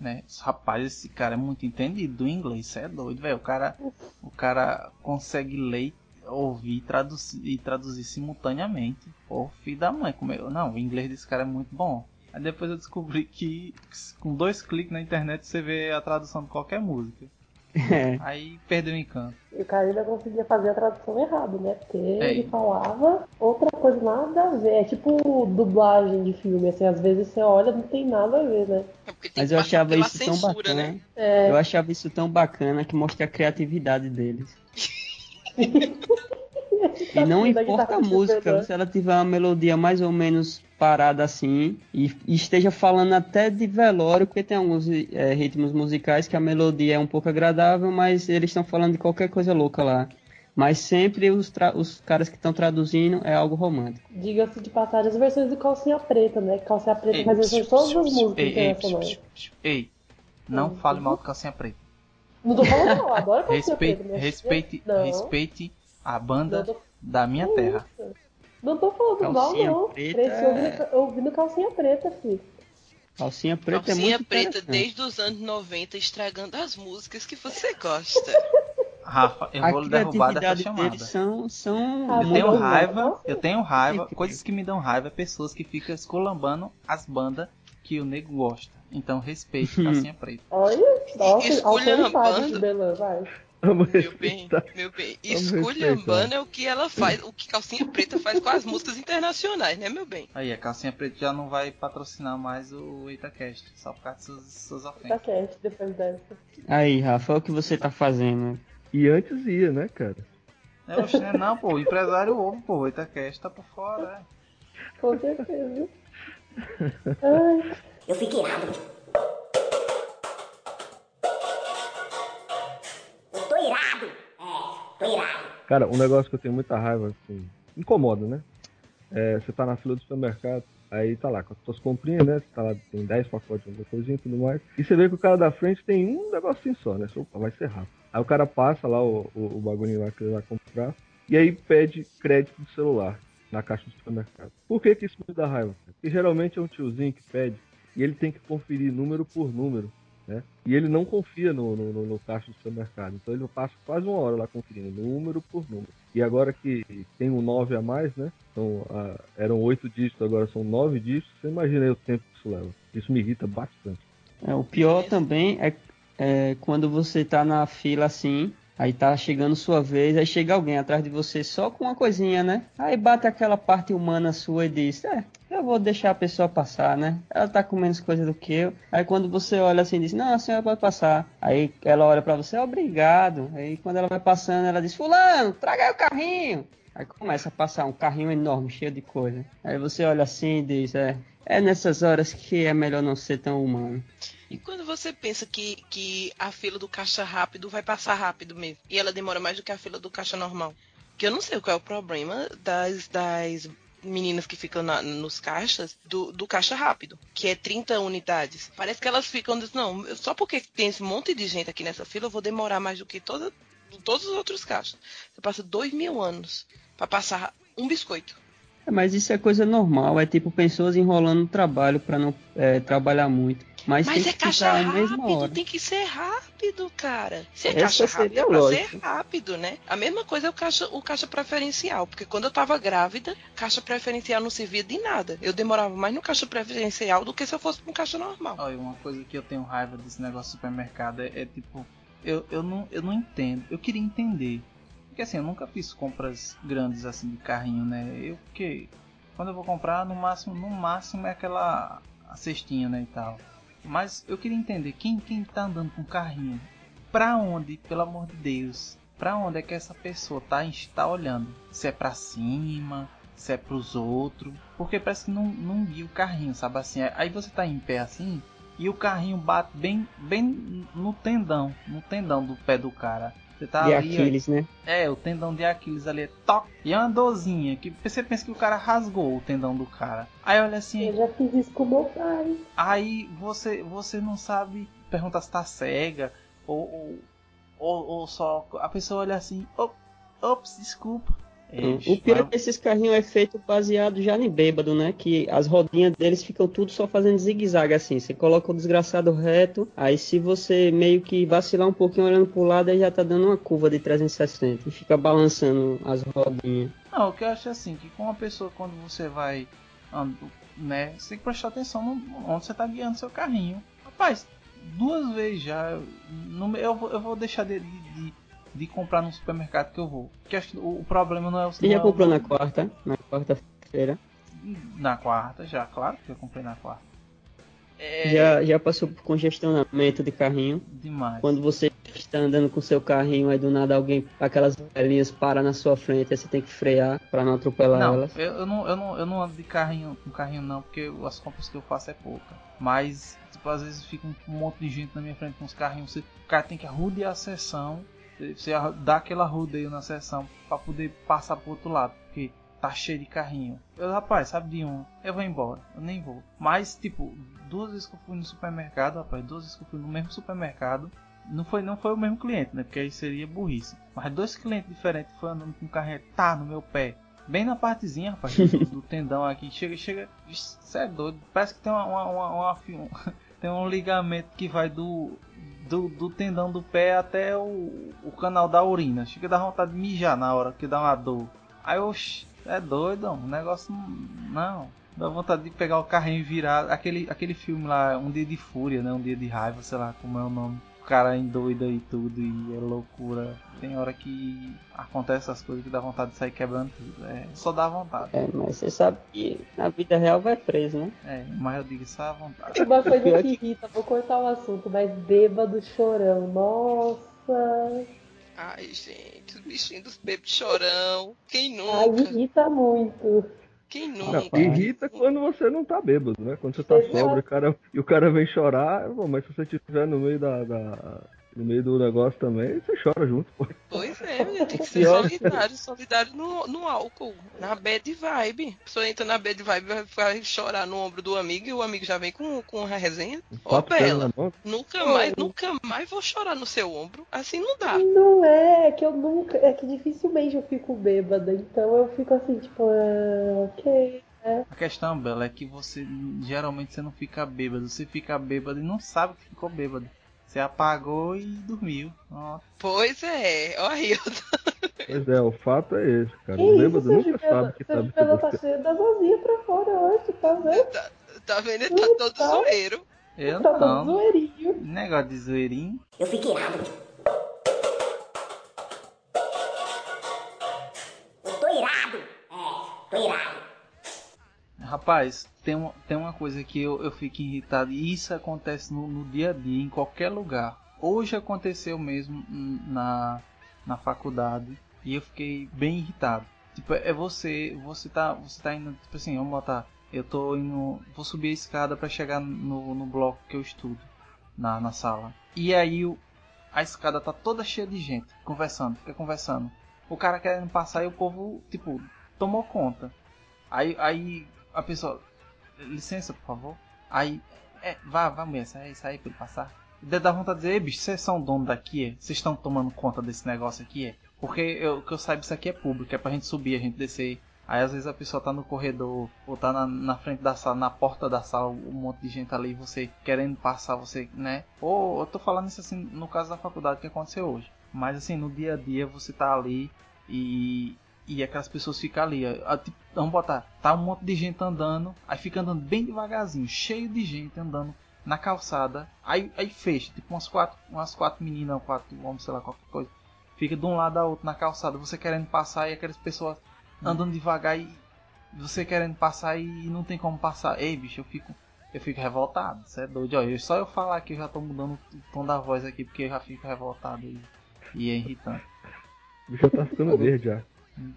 né, rapaz, esse cara é muito entendido do inglês, é doido, velho. O cara, o cara consegue ler, ouvir traduzir, e traduzir simultaneamente. Pô, filho da mãe, como eu, não, o inglês desse cara é muito bom. Aí depois eu descobri que com dois cliques na internet você vê a tradução de qualquer música. É, Aí perdeu o encanto. E o cara ainda conseguia fazer a tradução errada, né? Porque É. ele falava outra coisa nada a ver. É tipo dublagem de filme, assim, às vezes você olha não tem nada a ver, né? É mas eu achava isso tão censura, bacana. né? É, Eu achava isso tão bacana que mostra a criatividade deles. E não Da importa a música, Fernando. se ela tiver uma melodia mais ou menos parada assim e, e esteja falando até de velório, porque tem alguns é, ritmos musicais que a melodia é um pouco agradável, mas eles estão falando de qualquer coisa louca lá. Mas sempre os, os caras que estão traduzindo é algo romântico. Diga-se de passagem, as versões de calcinha preta, né? Calcinha preta Ei, faz versão de todas as músicas ei, ei, internacionais. ei, não fale mal de calcinha preta. Não tô falando não, adoro calcinha Respeite, preta. respeite. Não, respeite a banda tô, da minha terra. Não tô falando mal, Calcinha não. preta Cresci é- ouvindo, ouvindo calcinha preta, filho. Calcinha preta Calcinha é muito preta desde os anos 90 estragando as músicas que você gosta. Rafa, eu A vou lhe derrubar dessa chamada. são, são Ah, Eu tenho raiva, eu tenho raiva, coisas que me dão raiva é pessoas que ficam esculambando as bandas que o nego gosta. Então respeite Calcinha Preta. Olha, nossa, Esculhambando. vai. Vamos Meu bem, respeitar. meu bem. Esculhambando é o que ela faz, o que Calcinha Preta faz com as músicas internacionais, né, meu bem? Aí, a Calcinha Preta já não vai patrocinar mais o EitaCast, só por causa de suas, ofensas. depois dessa. Aí, Rafa, olha o que você tá fazendo. E antes ia, né, cara? É, oxe, né? Não, pô, o empresário ouve, pô, o EitaCast tá por fora, é. Com certeza. Eu fiquei irado. Cara, um negócio que eu tenho muita raiva, assim, incomoda, né? É, você tá na fila do supermercado, aí tá lá com as suas comprinhas, né? Você tá lá, tem 10 pacotes de alguma coisinha e tudo mais. E você vê que o cara da frente tem um negocinho só, né? Você, Opa, vai ser rápido. Aí o cara passa lá o, o, o bagulhinho lá que ele vai comprar e aí pede crédito do celular na caixa do supermercado. Por que que isso me dá raiva? Porque geralmente é um tiozinho que pede e ele tem que conferir número por número né? E ele não confia no, no, no, caixa do supermercado. Então ele passa quase uma hora lá conferindo, número por número. E agora que tem um 9 a mais, né? Então, eram oito dígitos, agora são nove dígitos. Você imagina aí o tempo que isso leva. Isso me irrita bastante. É, o pior também é, é quando você tá na fila assim, aí tá chegando sua vez, aí chega alguém atrás de você só com uma coisinha, né? Aí bate aquela parte humana sua e diz, é, eu vou deixar a pessoa passar, né? Ela tá com menos coisa do que eu. Aí quando você olha assim diz, não, a senhora pode passar. Aí ela olha para você, obrigado. Aí quando ela vai passando, ela diz, fulano, traga aí o carrinho. Aí começa a passar um carrinho enorme, cheio de coisa. Aí você olha assim e diz, é, é nessas horas que é melhor não ser tão humano. E quando você pensa que, que a fila do caixa rápido vai passar rápido mesmo, e ela demora mais do que a fila do caixa normal? Que eu não sei qual é o problema das, das meninas que ficam na, nos caixas do, do caixa rápido, que é 30 unidades. Parece que elas ficam, não, só porque tem esse monte de gente aqui nessa fila, eu vou demorar mais do que toda, todos os outros caixas. Você passa dois mil anos para passar um biscoito. É, mas isso é coisa normal, é tipo pessoas enrolando o trabalho para não é, trabalhar muito. Mas, Mas tem é que caixa ficar a mesma rápido, hora. tem que ser rápido, cara. Se é Essa caixa rápido, é pra lógico. ser rápido, né? A mesma coisa é o caixa, o caixa preferencial, porque quando eu tava grávida, caixa preferencial não servia de nada. Eu demorava mais no caixa preferencial do que se eu fosse pra um caixa normal. Olha, uma coisa que eu tenho raiva desse negócio de supermercado é, é tipo, eu, eu, não, eu não entendo. Eu queria entender. Porque assim, eu nunca fiz compras grandes assim de carrinho, né? Eu porque quando eu vou comprar, no máximo, no máximo é aquela a cestinha, né, e tal. Mas eu queria entender quem quem tá andando com carrinho, pra onde, pelo amor de Deus, pra onde é que essa pessoa tá está olhando? Se é pra cima, se é pros outros, porque parece que não, não guia o carrinho, sabe assim? Aí você tá em pé assim e o carrinho bate bem bem no tendão, no tendão do pé do cara. Você tá de ali, ó, Aquiles, né? é, o tendão de Aquiles ali é toque. E é uma dorzinha que você pensa que o cara rasgou o tendão do cara. Aí olha assim, Eu já fiz isso com meu pai. aí você você não sabe perguntar se tá cega ou, ou, ou, ou só a pessoa olha assim, op, ops, desculpa. O pior é que esses carrinhos é feito baseado já em bêbado, né? Que as rodinhas deles ficam tudo só fazendo zigue-zague assim. Você coloca o desgraçado reto, aí se você meio que vacilar um pouquinho olhando pro lado, aí já tá dando uma curva de 360 e fica balançando as rodinhas. Não, o que eu acho é assim, que com uma pessoa quando você vai ando, né, você tem que prestar atenção no, onde você tá guiando seu carrinho. Rapaz, duas vezes já, eu, no- eu, vou, eu vou deixar de, de, de- de comprar no supermercado que eu vou. Porque acho que o, o problema não é o Você já comprou na quarta? Na quarta-feira? Na quarta, já, claro que eu comprei na quarta. É, Já, já passou por congestionamento de carrinho? Demais. Quando você está andando com seu carrinho, aí do nada alguém, aquelas velhinhas para na sua frente, aí você tem que frear para não atropelar Não, elas. eu, eu não, eu não, eu não ando de carrinho, com carrinho não, porque as compras que eu faço é pouca. Mas, tipo, às vezes fica um, um monte de gente na minha frente com os carrinhos. Você, o cara tem que arrudear a sessão. Você, você dá aquele arrudeio na sessão para poder passar pro outro lado. Porque tá cheio de carrinho. Eu, rapaz, sabe de um? Eu vou embora. Eu nem vou. Mas, tipo, duas vezes que eu fui no supermercado, rapaz, duas vezes que eu fui no mesmo supermercado. Não foi, não foi o mesmo cliente, né? Porque aí seria burrice. Mas dois clientes diferentes foram andando com o carrinho, tá no meu pé. Bem na partezinha, rapaz, do, do tendão aqui. Chega, chega. Isso é doido. Parece que tem uma, uma, uma, uma um- tem um ligamento que vai do, do, do tendão do pé até o, o canal da urina. Chega dar vontade de mijar na hora que dá uma dor. Aí, oxi, é doido, o negócio não. Dá vontade de pegar o carrinho e virar. Aquele, aquele filme lá, Um Dia de Fúria, né? Um Dia de Raiva, sei lá como é o nome. O cara endoida e tudo e é loucura. Tem hora que acontece essas coisas que dá vontade de sair quebrando tudo. É, só dá vontade. É, mas você sabe que na vida real vai preso, né? É, mas eu digo só à vontade. Uma coisa que irrita, vou cortar o assunto, mas bêbado chorão. Nossa. Ai, gente, os bichinhos dos bebês chorão. Quem Ai, nunca? irrita muito. Quem Não, nunca? irrita quando você não tá bêbado, né? Quando você tá Exato. sóbrio o cara, e o cara vem chorar, bom, mas se você estiver no meio da, da- no meio do negócio também, você chora junto, pô. Pois é, menino, tem que ser solidário, solidário no, no álcool, na bad vibe. A pessoa entra na bad vibe vai, vai chorar no ombro do amigo e o amigo já vem com, com a resenha. Ó, sério Bela, mão. nunca mais, nunca mais vou chorar no seu ombro. Assim não dá. Não é, é que eu nunca. É que dificilmente eu fico bêbada. Então eu fico assim, tipo, ah, ok. É. A questão, Bela, é que você geralmente você não fica bêbado. Você fica bêbado e não sabe que ficou bêbado. Você apagou e dormiu. Ó, Pois é, ó eu Pois é, o fato é esse, cara. Que O isso, bêbado seu nunca Gibela? sabe que tá Gibela tá bêbado. cheio das asinhas pra fora hoje, tá vendo? tá, tá vendo? Ele tá todo Tá. zoeiro. eu Tá todo não. zoeirinho. Negócio de zoeirinho. Eu fico irado. Rapaz, tem, tem uma coisa que eu, eu fico irritado. E isso acontece no, no dia a dia, em qualquer lugar. Hoje aconteceu mesmo na, na faculdade. E eu fiquei bem irritado. Tipo, é você. Você tá. Você tá indo. Tipo assim, vamos botar. Eu tô indo. Vou subir a escada pra chegar no, no bloco que eu estudo. Na, na sala. E aí o, a escada tá toda cheia de gente. Conversando, fica conversando. O cara querendo passar e o povo, tipo, tomou conta. Aí, aí a pessoa, licença, por favor. Aí, é, vá, vá, mulher, sai, sai pra ele passar. Deve dar vontade de dizer, bicho, vocês são dono daqui, é? Vocês estão tomando conta desse negócio aqui, é? Porque eu, que eu saiba, isso aqui é público, é pra gente subir, a gente descer. Aí às vezes a pessoa tá no corredor, ou tá na, na frente da sala, na porta da sala, um monte de gente ali, você querendo passar, você, né? Ou eu tô falando isso assim, no caso da faculdade que aconteceu hoje. Mas assim, no dia a dia você tá ali e, e aquelas pessoas ficam ali. ó, ó, tipo, vamos botar, tá um monte de gente andando, aí fica andando bem devagarzinho, cheio de gente andando na calçada, aí, aí fecha, tipo umas quatro, umas quatro meninas, quatro homens, sei lá, qualquer coisa. Fica de um lado a outro na calçada, você querendo passar e aquelas pessoas andando devagar e você querendo passar e não tem como passar. Ei, bicho, eu fico, eu fico revoltado, você é doido. Ó, eu, só eu falar que eu já tô mudando o tom da voz aqui porque eu já fico revoltado e, e é irritante. O bicho tá ficando verde já.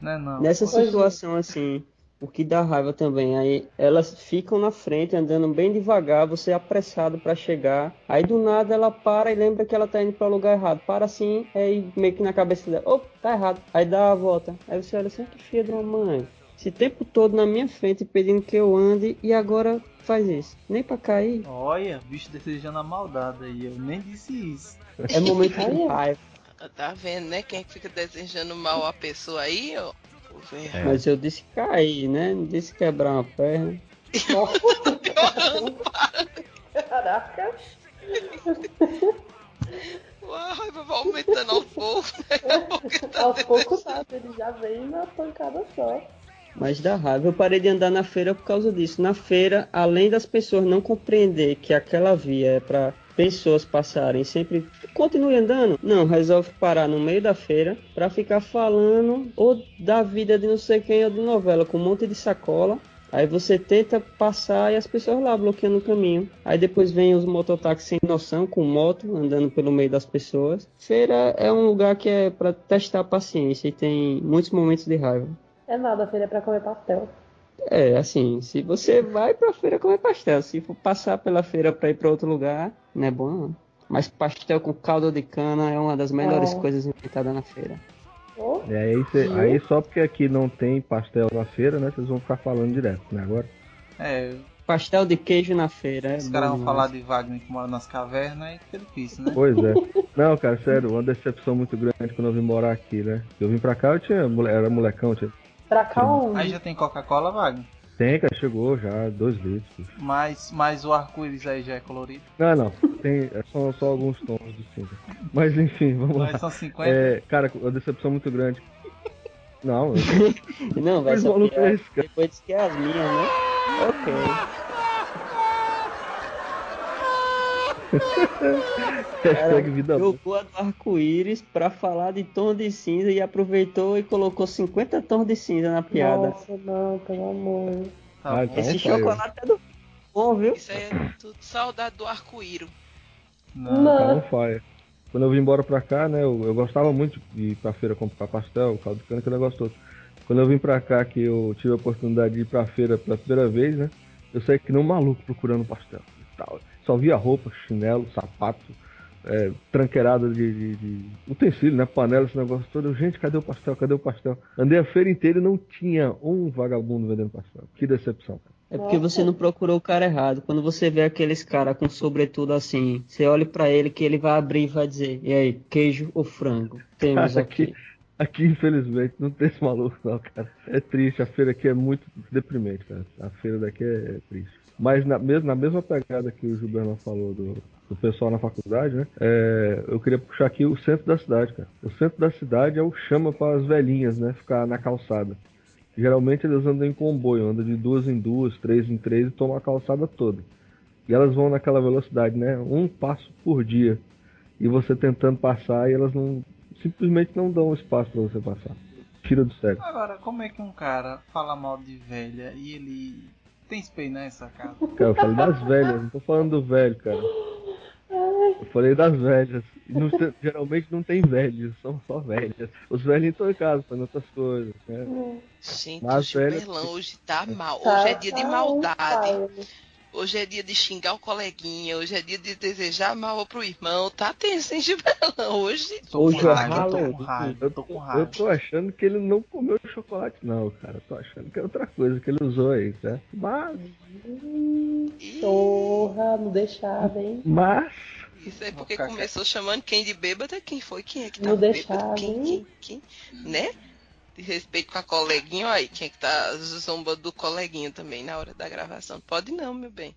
Não é não. Nessa Pois é. situação assim, o que dá raiva também, aí elas ficam na frente andando bem devagar, você é apressado pra chegar, aí do nada ela para e lembra que ela tá indo para o lugar errado. Para assim, aí meio que na cabeça dela, opa, tá errado. Aí dá a volta. Aí você olha assim, que filha de uma mãe. Esse tempo todo na minha frente pedindo que eu ande e agora faz isso. Nem pra cair. Olha, bicho desejando a maldade aí, eu nem disse isso. É momento de raiva. Tá vendo, né? Quem fica desejando mal a pessoa aí, ó. É. Mas eu disse cair, né? Não disse quebrar uma perna. Caraca. A raiva vai aumentando ao pouco, né? Tá Aos poucos nada, ele já vem na pancada só. Mas dá raiva. Eu parei de andar na feira por causa disso. Na feira, além das pessoas não compreender que aquela via é para pessoas passarem, sempre continue andando. Não, resolve parar no meio da feira para ficar falando ou da vida de não sei quem ou de novela com um monte de sacola. Aí você tenta passar e as pessoas lá bloqueando o caminho. Aí depois vem os mototáxis sem noção, com moto, andando pelo meio das pessoas. Feira é um lugar que é para testar a paciência e tem muitos momentos de raiva. É nada, filha, é pra comer pastel. É, assim, se você vai pra feira comer pastel, se for passar pela feira pra ir pra outro lugar, não é bom não. Mas pastel com caldo de cana é uma das melhores É. coisas inventadas na feira. E aí, cê- aí só porque aqui não tem pastel na feira, né? Vocês vão ficar falando direto, né? Agora. É, Pastel de queijo na feira, é os bom caras vão demais. falar de Wagner que mora nas cavernas e fica difícil, né? Pois é. Não, cara, sério, uma decepção muito grande quando eu vim morar aqui, né? Eu vim pra cá, eu tinha. Era molecão, tinha. Pra cá onde? Aí já tem Coca-Cola, Wagner. Tem, cara, chegou já, dois litros. Mas, mas o arco-íris aí já é colorido. Não, não. Tem, é só, só alguns tons de cinza. Mas enfim, vamos lá. Mas são 50. É, cara, uma decepção muito grande. Não, eu- Não, vai ser é. Depois diz que é as minhas, né? Ok. hashtag vida. Jogou a do arco-íris pra falar de tom de cinza e aproveitou e colocou 50 tons de cinza na piada. Nossa, não, pelo amor. Tá Ah, então Esse saiu. chocolate é do bom, viu? Isso aí é tudo saudade do arco-íro. Não. Não. Tá. Quando eu vim embora pra cá, né, eu, eu gostava muito de ir pra feira comprar pastel, caldo de cana, aquele negócio todo. Quando eu vim pra cá, que eu tive a oportunidade de ir pra feira pela primeira vez, né, eu saí que nem um maluco procurando pastel e tal. Só via roupa, chinelo, sapato, é, tranqueirada de, de, de utensílio, né, panela, esse negócio todo. Eu, gente, cadê o pastel? Cadê o pastel? Andei a feira inteira e não tinha um vagabundo vendendo pastel. Que decepção. É porque você não procurou o cara errado. Quando você vê aqueles cara com sobretudo assim, você olha pra ele que ele vai abrir e vai dizer: "E aí, queijo ou frango?" Temos Cara, aqui. aqui, Aqui, infelizmente, não tem esse maluco, não, cara. É triste, a feira aqui é muito deprimente, cara. A feira daqui é triste. Mas na, mes na mesma pegada que o Gilberto falou do, do pessoal na faculdade, né? É, eu queria puxar aqui o centro da cidade, cara. O centro da cidade é o chama para as velhinhas, né? Ficar na calçada. Geralmente eles andam em comboio, andam de duas em duas, três em três e tomam a calçada toda. E elas vão naquela velocidade, né? Um passo por dia. E você tentando passar e elas não simplesmente não dão espaço para você passar. Tira do sério. Agora, como é que um cara fala mal de velha e ele tem espelho nessa casa? Cara, eu falei das velhas, não tô falando do velho, cara. Eu falei das velhas. Não, geralmente não tem velhos, são só velhas. Os velhos estão em casa fazendo outras coisas, né? Gente, Mas o Gilberlão hoje tá mal. Hoje é dia de maldade. Hoje é dia de xingar o coleguinha, hoje é dia de desejar mal pro irmão. Tá tenso, hein, Gibelão? Hoje. Hoje é Halloween. Eu tô com raiva. Eu tô achando que ele não comeu chocolate, não, cara. tô achando que é outra coisa que ele usou aí, certo? Mas. Porra, não deixava, hein? Mas. Isso aí porque começou chamando quem de bêbada, quem foi? Quem é que tá Não deixava, quem, quem, quem, né? De respeito com a coleguinha, aí, quem é que tá zombando do coleguinha também na hora da gravação? Pode não, meu bem.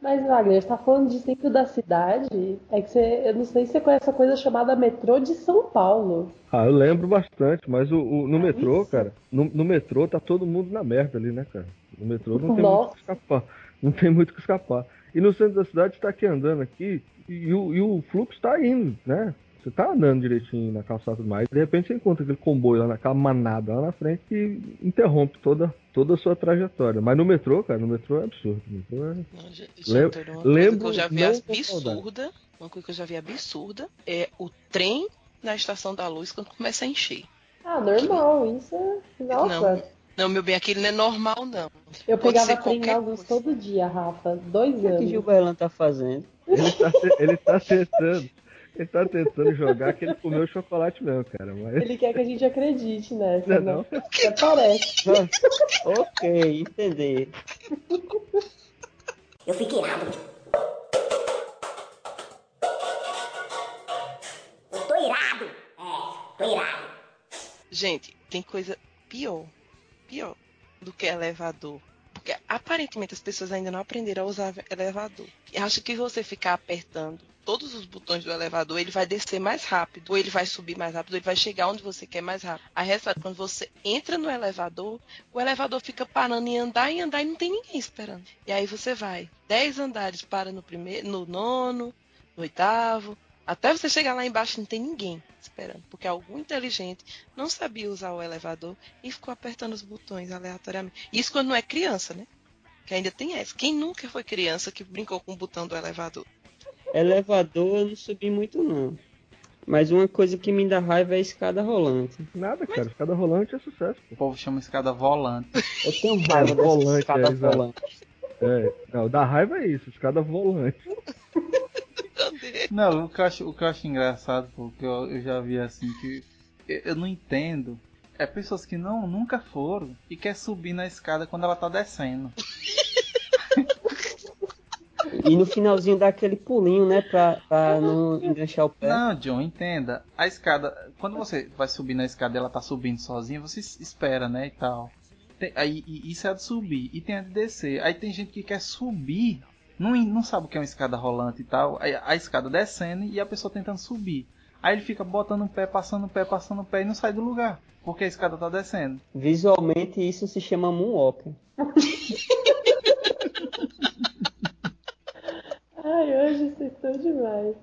Mas, Wagner, você tá falando de centro da cidade? É que você, eu não sei se você conhece a coisa chamada metrô de São Paulo. Ah, eu lembro bastante, mas o, o no é metrô, isso? cara, no, no, metrô tá todo mundo na merda ali, né, cara? No metrô não tem Nossa. muito que escapar. Não tem muito que escapar. E no centro da cidade está aqui andando aqui e, e, o, e o fluxo está indo, né? Você tá andando direitinho na calçada do mais, de repente você encontra aquele comboio lá naquela manada lá na frente que interrompe toda, toda a sua trajetória. Mas no metrô, cara, no metrô é absurdo. Metrô é... Não, gente, Lem uma lembro, que eu já vi absurda, uma coisa que eu já vi absurda é o trem na estação da luz quando começa a encher. Ah, normal, isso é. Nossa. Não, não, meu bem, aquele não é normal, não. Eu Pode pegava trem na luz todo dia, Rafa. Dois anos. O que, que Gilberlan tá fazendo? Ele tá, ele tá tentando. Ele tá tentando jogar que ele comeu chocolate mesmo, cara. Mas... Ele quer que a gente acredite nessa, não? É não? Até parece. ok, entendi. Eu fiquei irado. Eu tô irado. É, tô irado. Gente, tem coisa pior. Pior do que elevador. Porque aparentemente as pessoas ainda não aprenderam a usar elevador. E acho que você ficar apertando todos os botões do elevador, ele vai descer mais rápido, ou ele vai subir mais rápido, ou ele vai chegar onde você quer mais rápido. A resposta, quando você entra no elevador, o elevador fica parando em andar e andar e não tem ninguém esperando. E aí você vai, dez andares para no primeiro, no nono, no oitavo, até você chegar lá embaixo não tem ninguém esperando, porque algum inteligente não sabia usar o elevador e ficou apertando os botões aleatoriamente. Isso quando não é criança, né? Que ainda tem essa. Quem nunca foi criança que brincou com o botão do elevador? Elevador eu não subi muito não. Mas uma coisa que me dá raiva é a escada rolante. Nada, cara. Escada rolante é sucesso. O povo chama escada volante. Eu tenho raiva é, volante, escada é, volante. É, não, dá raiva é isso, escada volante. Não, o que eu acho, o que eu acho engraçado, porque eu, eu já vi assim que eu, eu não entendo. É pessoas que não nunca foram e quer subir na escada quando ela tá descendo. E no finalzinho dá aquele pulinho, né? Pra, pra não enganchar o pé. Não, John, entenda. A escada, quando você vai subir na escada e ela tá subindo sozinha, você espera, né? E tal. Tem, aí, isso é a de subir. E tem a de descer. Aí tem gente que quer subir, não, não sabe o que é uma escada rolante e tal. Aí, a escada descendo e a pessoa tentando subir. Aí ele fica botando o pé, passando o pé, passando o pé e não sai do lugar. Porque a escada tá descendo. Visualmente isso se chama moonwalking. Ai, hoje vocês estão demais.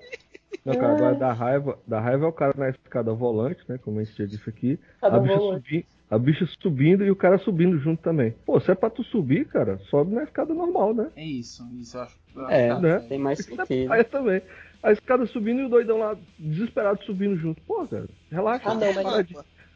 Não, cara, agora da raiva, da raiva é o cara na escada volante, né? Como a gente já disse aqui. a bicha, subi, a bicha subindo e o cara subindo junto também. Pô, se é pra tu subir, cara, sobe na escada normal, né? É isso, isso eu acho. é, né? tem mais sentido. Aí também. A escada subindo e o doidão lá desesperado subindo junto. Pô, cara, relaxa. Ah, não, mas...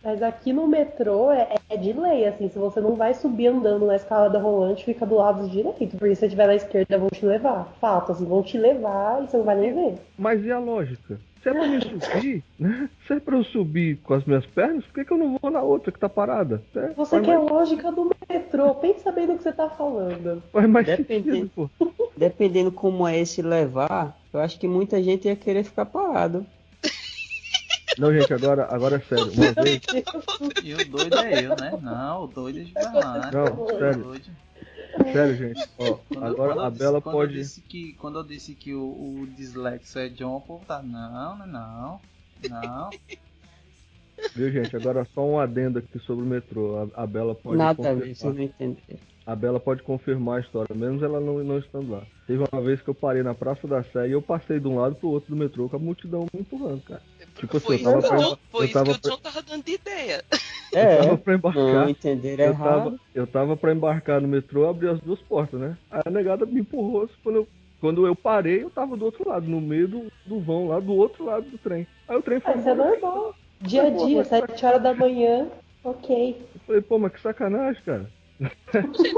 Mas aqui no metrô é, é, de lei, assim, se você não vai subir andando na escada rolante, fica do lado direito, porque se você estiver na esquerda vão te levar. Fato, assim, vão te levar e você não vai nem ver. Mas e a lógica? Se é pra mim subir, né? Se é pra eu subir com as minhas pernas, por que, que eu não vou na outra que tá parada? É, você quer mais... a lógica do metrô, pensa bem no que você tá falando. Faz mais dependendo, sentido, dependendo como é esse levar, eu acho que muita gente ia querer ficar parado. Não, gente, agora, agora é sério. Uma vez. E o doido é eu, né? Não, o doido é Gibran. Não, sério. Sério, gente. Ó, Quando, agora quando a eu Bela disse, quando Eu pode. disse que, quando eu disse que o, o dislexo é John, o povo tá. Não, não, não. Não. Viu, gente? Agora só um adendo aqui sobre o metrô. A, a Bela pode. Nada a confirmar. ver, vocês não entenderam. A Bela pode confirmar a história, mesmo ela não, não estando lá. Teve uma vez que eu parei na Praça da Sé e eu passei de um lado pro outro do metrô com a multidão me empurrando, cara. Tipo assim, foi eu isso, tava que, o pra- foi eu isso tava que o pra- John tava dando de ideia. Eu É, tava pra embarcar. não entenderam Eu errado. tava, eu tava pra embarcar no metrô, abri as duas portas, né? Aí a negada me empurrou. Quando eu, quando eu parei, eu tava do outro lado, no meio do, do vão lá, do outro lado do trem. Aí o trem foi Ah, isso é normal. Dia a dia, 7 horas da manhã, ok. Eu falei, pô, mas que sacanagem, cara.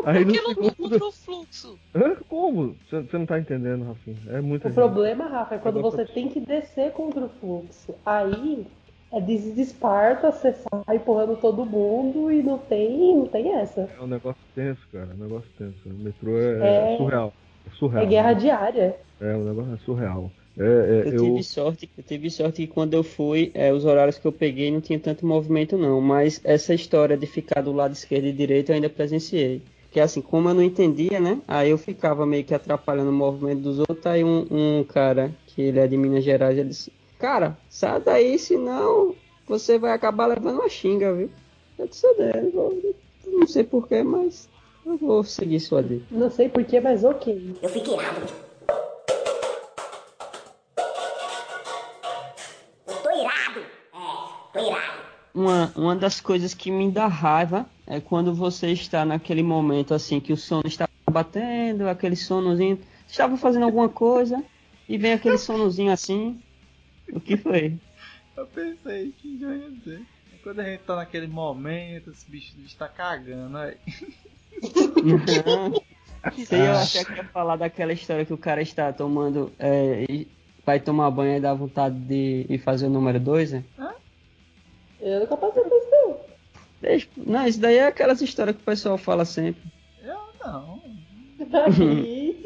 Aí por que não segundo- contra o fluxo? Hã? Como? Você não tá entendendo, Rafinha. É muita O gente. problema, Rafa, é quando você tem que descer contra o fluxo. Aí é des- de Esparta, você sai empurrando todo mundo e não tem, não tem essa. É um negócio tenso, cara. É um negócio tenso. O metrô é, É. surreal. É surreal. É guerra diária. É, o negócio é surreal. É, é, Eu, eu, tive sorte, eu tive sorte que quando eu fui, é, os horários que eu peguei não tinha tanto movimento não, mas essa história de ficar do lado esquerdo e direito eu ainda presenciei. Que assim, como eu não entendia, né? Aí eu ficava meio que atrapalhando o movimento dos outros, aí um, um cara, que ele é de Minas Gerais, ele disse, cara, sai daí, senão você vai acabar levando uma xinga, viu? Eu disse, "É, eu vou- não sei porquê, mas eu vou seguir sua dica. Não sei porquê, mas ok. Eu fiquei irado. Uma, uma das coisas que me dá raiva é quando você está naquele momento assim que o sono está batendo, aquele sonozinho. Estava fazendo alguma coisa e vem aquele sonozinho assim. O que foi? Eu pensei que já ia dizer. Quando a gente tá naquele momento, esse bicho, o bicho tá cagando. Aí. Não. Você ia achar que ia falar daquela história que o cara está tomando. é, vai tomar banho e dá vontade de ir fazer o número 2, né? Eu nunca passei por isso, não. Deixa- Não, isso daí é aquelas histórias que o pessoal fala sempre. Eu não.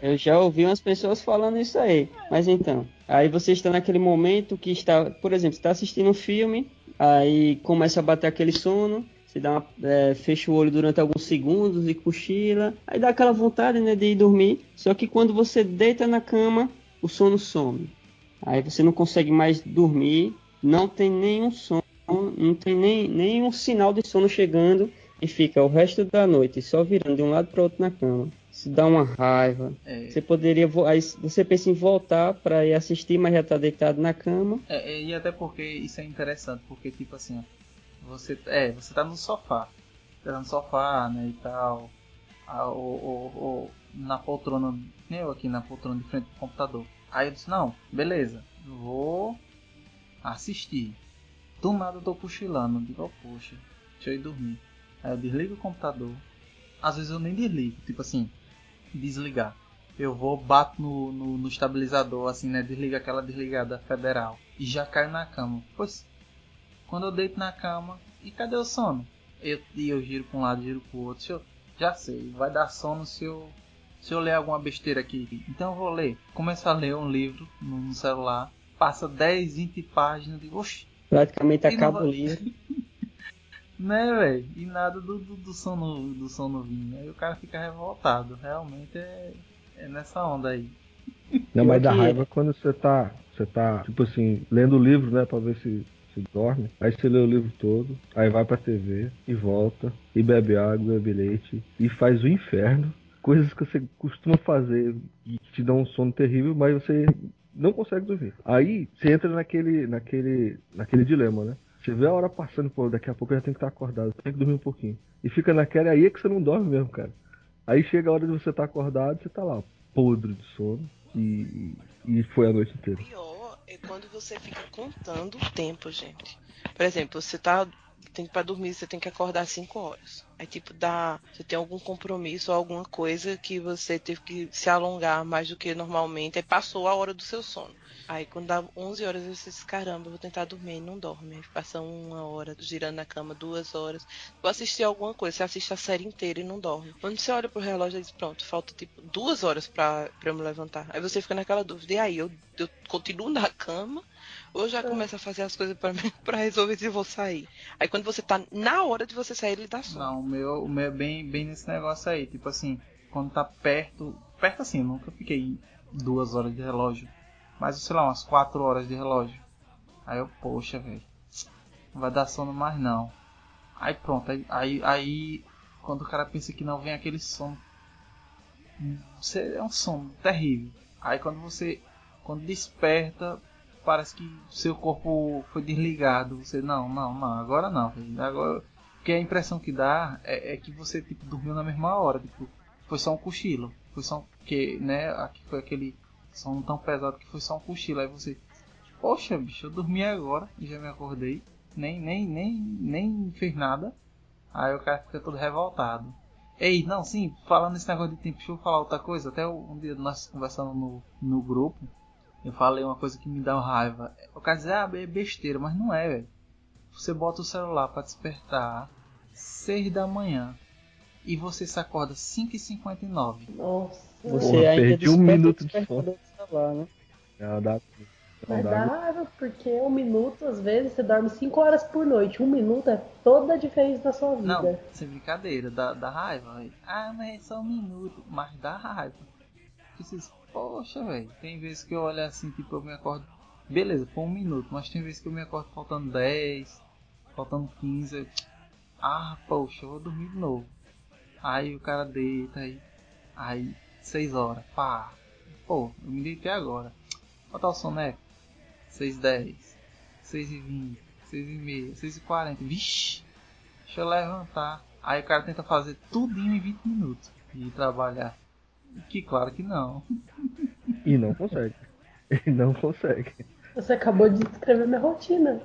Eu já ouvi umas pessoas falando isso aí. Mas então, aí você está naquele momento que está, por exemplo, está assistindo um filme, aí começa a bater aquele sono, você dá uma, é, fecha o olho durante alguns segundos e cochila, aí dá aquela vontade né, de ir dormir. Só que quando você deita na cama, o sono some. Aí você não consegue mais dormir, não tem nenhum sono, não tem nem, nenhum sinal de sono chegando e fica o resto da noite só virando de um lado para outro na cama. Isso dá uma raiva. É, Você poderia. Aí você pensa em voltar para ir assistir, mas já tá deitado na cama. é, é, e até porque isso é interessante, porque tipo assim, ó, você, é, você tá no sofá. Você tá no sofá, né, e tal. ah, ou, ou- ou na poltrona, nem eu aqui na poltrona de frente do computador. Aí eu disse, não, beleza, vou assistir. Do nada eu tô cochilando, digo, oh, poxa, deixa eu ir dormir. Aí eu desligo o computador. Às vezes eu nem desligo, tipo assim, desligar. Eu vou, bato no, no, no estabilizador, assim, né? Desliga aquela desligada federal. E já caio na cama. Pois, quando eu deito na cama, e cadê o sono? Eu, e eu giro pra um lado, giro pro outro. Eu, já sei, vai dar sono se eu, se eu ler alguma besteira aqui. Então eu vou ler. Começo a ler um livro no, no celular. Passa 10, 20 páginas. Digo, oxi, Praticamente E acaba o livro. né, velho? E nada do, do, do sono do sono vindo. Aí o cara fica revoltado. Realmente é, é nessa onda aí. Não, mas dá raiva quando você tá, você tá, tipo assim, lendo o livro, né, pra ver se, se dorme. Aí você lê o livro todo, aí vai pra TV e volta, e bebe água, bebe leite, e faz o inferno. Coisas que você costuma fazer e que te dão um sono terrível, mas você não consegue dormir. Aí você entra naquele, naquele, naquele dilema, né? Você vê a hora passando, pô, daqui a pouco eu já tenho que estar acordado, tenho que dormir um pouquinho. E fica naquela aí é que você não dorme mesmo, cara. Aí chega a hora de você estar acordado, você tá lá, podre de sono, e, e foi a noite inteira. pior é quando você fica contando o tempo, gente. Por exemplo, você tá. Tem para dormir, você tem que acordar 5 horas. Aí, tipo, dá. Você tem algum compromisso ou alguma coisa que você teve que se alongar mais do que normalmente. Aí passou a hora do seu sono. Aí, quando dá 11 horas, você diz: caramba, vou tentar dormir. Não dorme. Aí passa uma hora girando na cama, duas horas. Vou assistir alguma coisa. Você assiste a série inteira e não dorme. Quando você olha pro relógio e diz: pronto, falta tipo duas horas pra eu me levantar. Aí você fica naquela dúvida: e aí, eu, eu continuo na cama? Ou já começa a fazer as coisas pra, pra resolver se vou sair. Aí quando você tá na hora de você sair, ele dá sono. Não, o meu, o meu é bem, bem nesse negócio aí. Tipo assim, quando tá perto. Perto assim, eu nunca fiquei duas horas de relógio. Mas sei lá, umas quatro horas de relógio. Aí eu, poxa, velho. Não vai dar sono mais não. Aí pronto, aí, aí, aí quando o cara pensa que não vem aquele sono. É um sono terrível. Aí quando você. Quando desperta, parece que seu corpo foi desligado. Você, não, não, não, agora não. Agora. Porque a impressão que dá é, é, que você tipo, dormiu na mesma hora. Tipo, foi só um cochilo. Foi só. Que, né? Aqui foi aquele sono tão pesado que foi só um cochilo. Aí você. Poxa, bicho, eu dormi agora e já me acordei. Nem, nem, nem, nem fez nada. Aí o cara fica todo revoltado. Ei, não, sim, falando nesse negócio de tempo, deixa eu falar outra coisa. Até um dia nós conversando no, no grupo, eu falei uma coisa que me dá raiva. O cara diz, ah, é besteira, mas não é, velho. Você bota o celular para despertar 6 da manhã e você se acorda 5h59. Nossa. Você Porra, ainda perdi um minuto de sono. celular, né? Ela dá, Mas dá- dá raiva, porque um minuto, às vezes, você dorme 5 horas por noite. Um minuto é toda a diferença na sua vida. Não, sem brincadeira, dá, dá raiva. Ah, mas é só um minuto. Mas dá raiva. Vocês, poxa, velho. Tem vezes que eu olho assim, tipo, eu me acordo. Beleza, foi um minuto. Mas tem vezes que eu me acordo faltando 10, faltando 15. eu, Ah, poxa, eu vou dormir de novo. Aí o cara deita aí. Aí, 6 horas. Pá. Pô, eu me deitei agora. Botar o soneco. 6 10 6 e 20 6 e meia 6 e 40 Vixe. Deixa eu levantar. Aí o cara tenta fazer tudinho em 20 minutos. E trabalhar. Que claro que não. E não consegue. E não consegue. Você acabou de descrever minha rotina.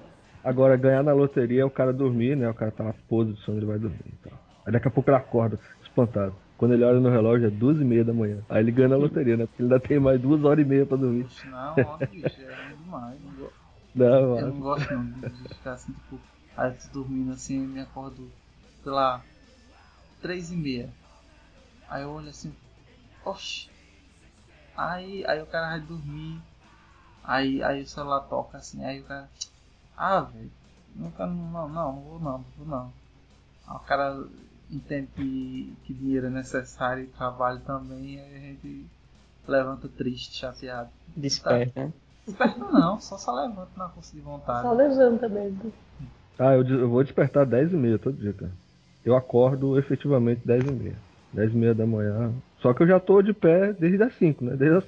Agora, ganhar na loteria é o cara dormir, né? O cara tá na pose de sono, ele vai dormir. Então. Aí daqui a pouco ele acorda, espantado. Quando ele olha no relógio é duas e meia da manhã. Aí ele ganha na loteria, né? Porque ele ainda tem mais duas horas e meia pra dormir. Não, ó, bicho, é demais. Não go- Não, Eu não gosto não de ficar assim, tipo, aí eu tô dormindo assim, eu me acordo, sei lá, três e meia. Aí eu olho assim, oxi. Aí, aí o cara vai dormir. Aí, aí o celular toca assim, aí o cara. Ah, velho, não, quero- não, não, não vou não, não vou não. Aí o cara entende que, que dinheiro é necessário e trabalho também, aí a gente levanta triste, chateado. Desperta, né? Desperta não, só só levanta na força de vontade. Só levanta mesmo. Ah, eu, eu vou despertar 10 e meia todo dia, cara. Eu acordo efetivamente 10 e meia. 10 e meia da manhã. Só que eu já tô de pé desde as 5, né? Desde as...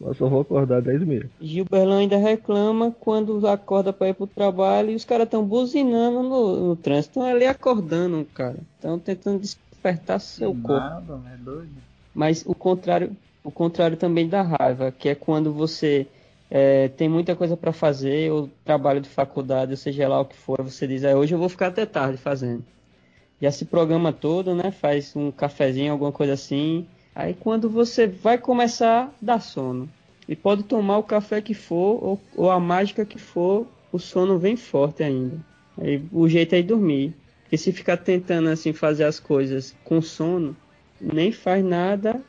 Eu só vou acordar 10 e meia. Gilberlan ainda reclama quando acorda pra ir pro trabalho e os caras estão buzinando no, no trânsito. Estão ali acordando, cara. Estão tentando despertar seu corpo. Nada, né? Doido. Mas o contrário, o contrário também da raiva, que é quando você é, tem muita coisa para fazer, ou trabalho de faculdade, ou seja lá o que for, você diz, ah, hoje eu vou ficar até tarde fazendo. Já se programa todo, né? Faz um cafezinho, alguma coisa assim. Aí quando você vai começar, dá sono. E pode tomar o café que for, ou, ou a mágica que for, o sono vem forte ainda. Aí o jeito é ir dormir. Porque se ficar tentando assim fazer as coisas com sono, nem faz nada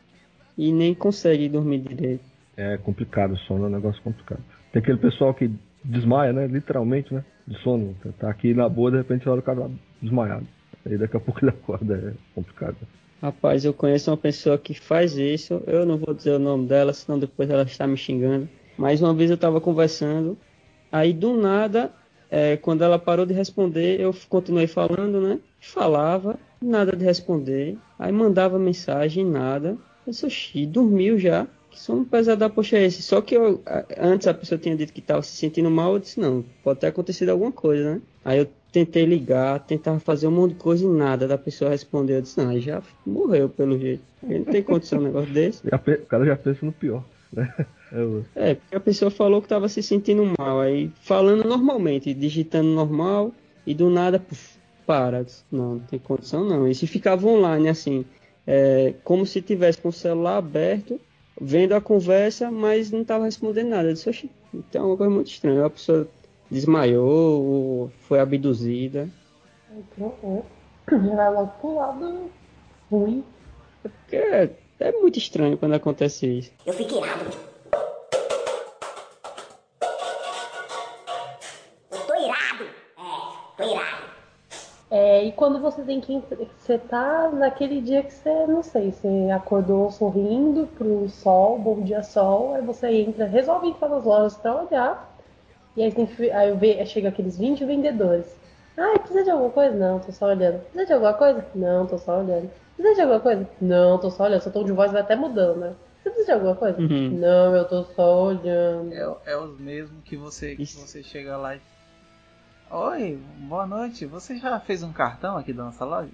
e nem consegue dormir direito. É complicado, o sono é um negócio complicado. Tem aquele pessoal que desmaia, né? Literalmente, né? De sono. Tá aqui na boa, de repente você olha o cara lá desmaiado. Aí daqui a pouco ele acorda, é complicado. Rapaz, eu conheço uma pessoa que faz isso. Eu não vou dizer o nome dela, senão depois ela está me xingando. Mas uma vez eu estava conversando, aí do nada, é, quando ela parou de responder, eu continuei falando, né? Falava, nada de responder. Aí mandava mensagem, nada. Eu disse, "Oxi, dormiu já. Que sono pesado poxa é esse? Só que eu, antes a pessoa tinha dito que estava se sentindo mal, eu disse, não, pode ter acontecido alguma coisa, né? Aí eu tentei ligar, tentava fazer um monte de coisa e nada da pessoa responder. Eu disse, não, já morreu pelo jeito. Aí não tem condição um negócio desse. O cara já pensa no pior, né? É, É, porque a pessoa falou que estava se sentindo mal, aí falando normalmente, digitando normal, e do nada, puf, para. Não, não tem condição não. E se ficava online, assim, é, como se tivesse com o celular aberto, vendo a conversa, mas não estava respondendo nada. Eu disse, então é uma coisa muito estranha. A pessoa desmaiou, foi abduzida. Já é. vai logo pro lado ruim. É é, é muito estranho quando acontece isso. Eu fiquei irado. Eu tô irado. É, tô irado. É, e quando você tem que. Você tá naquele dia que você, não sei, você acordou sorrindo pro sol, bom dia sol, aí você entra, resolve entrar nas lojas pra olhar e aí, tem, que- aí eu ve- chega aqueles 20 vendedores. Ah, precisa de alguma coisa? Não, tô só olhando. Precisa de alguma coisa? Não, tô só olhando. Precisa de alguma coisa? Não, tô só olhando. Seu tom de voz vai até mudando, né? Você precisa de alguma coisa? Uhum. Não, eu tô só olhando. É, é os mesmos que você, que você chega lá e. Oi, boa noite. Você já fez um cartão aqui da nossa loja?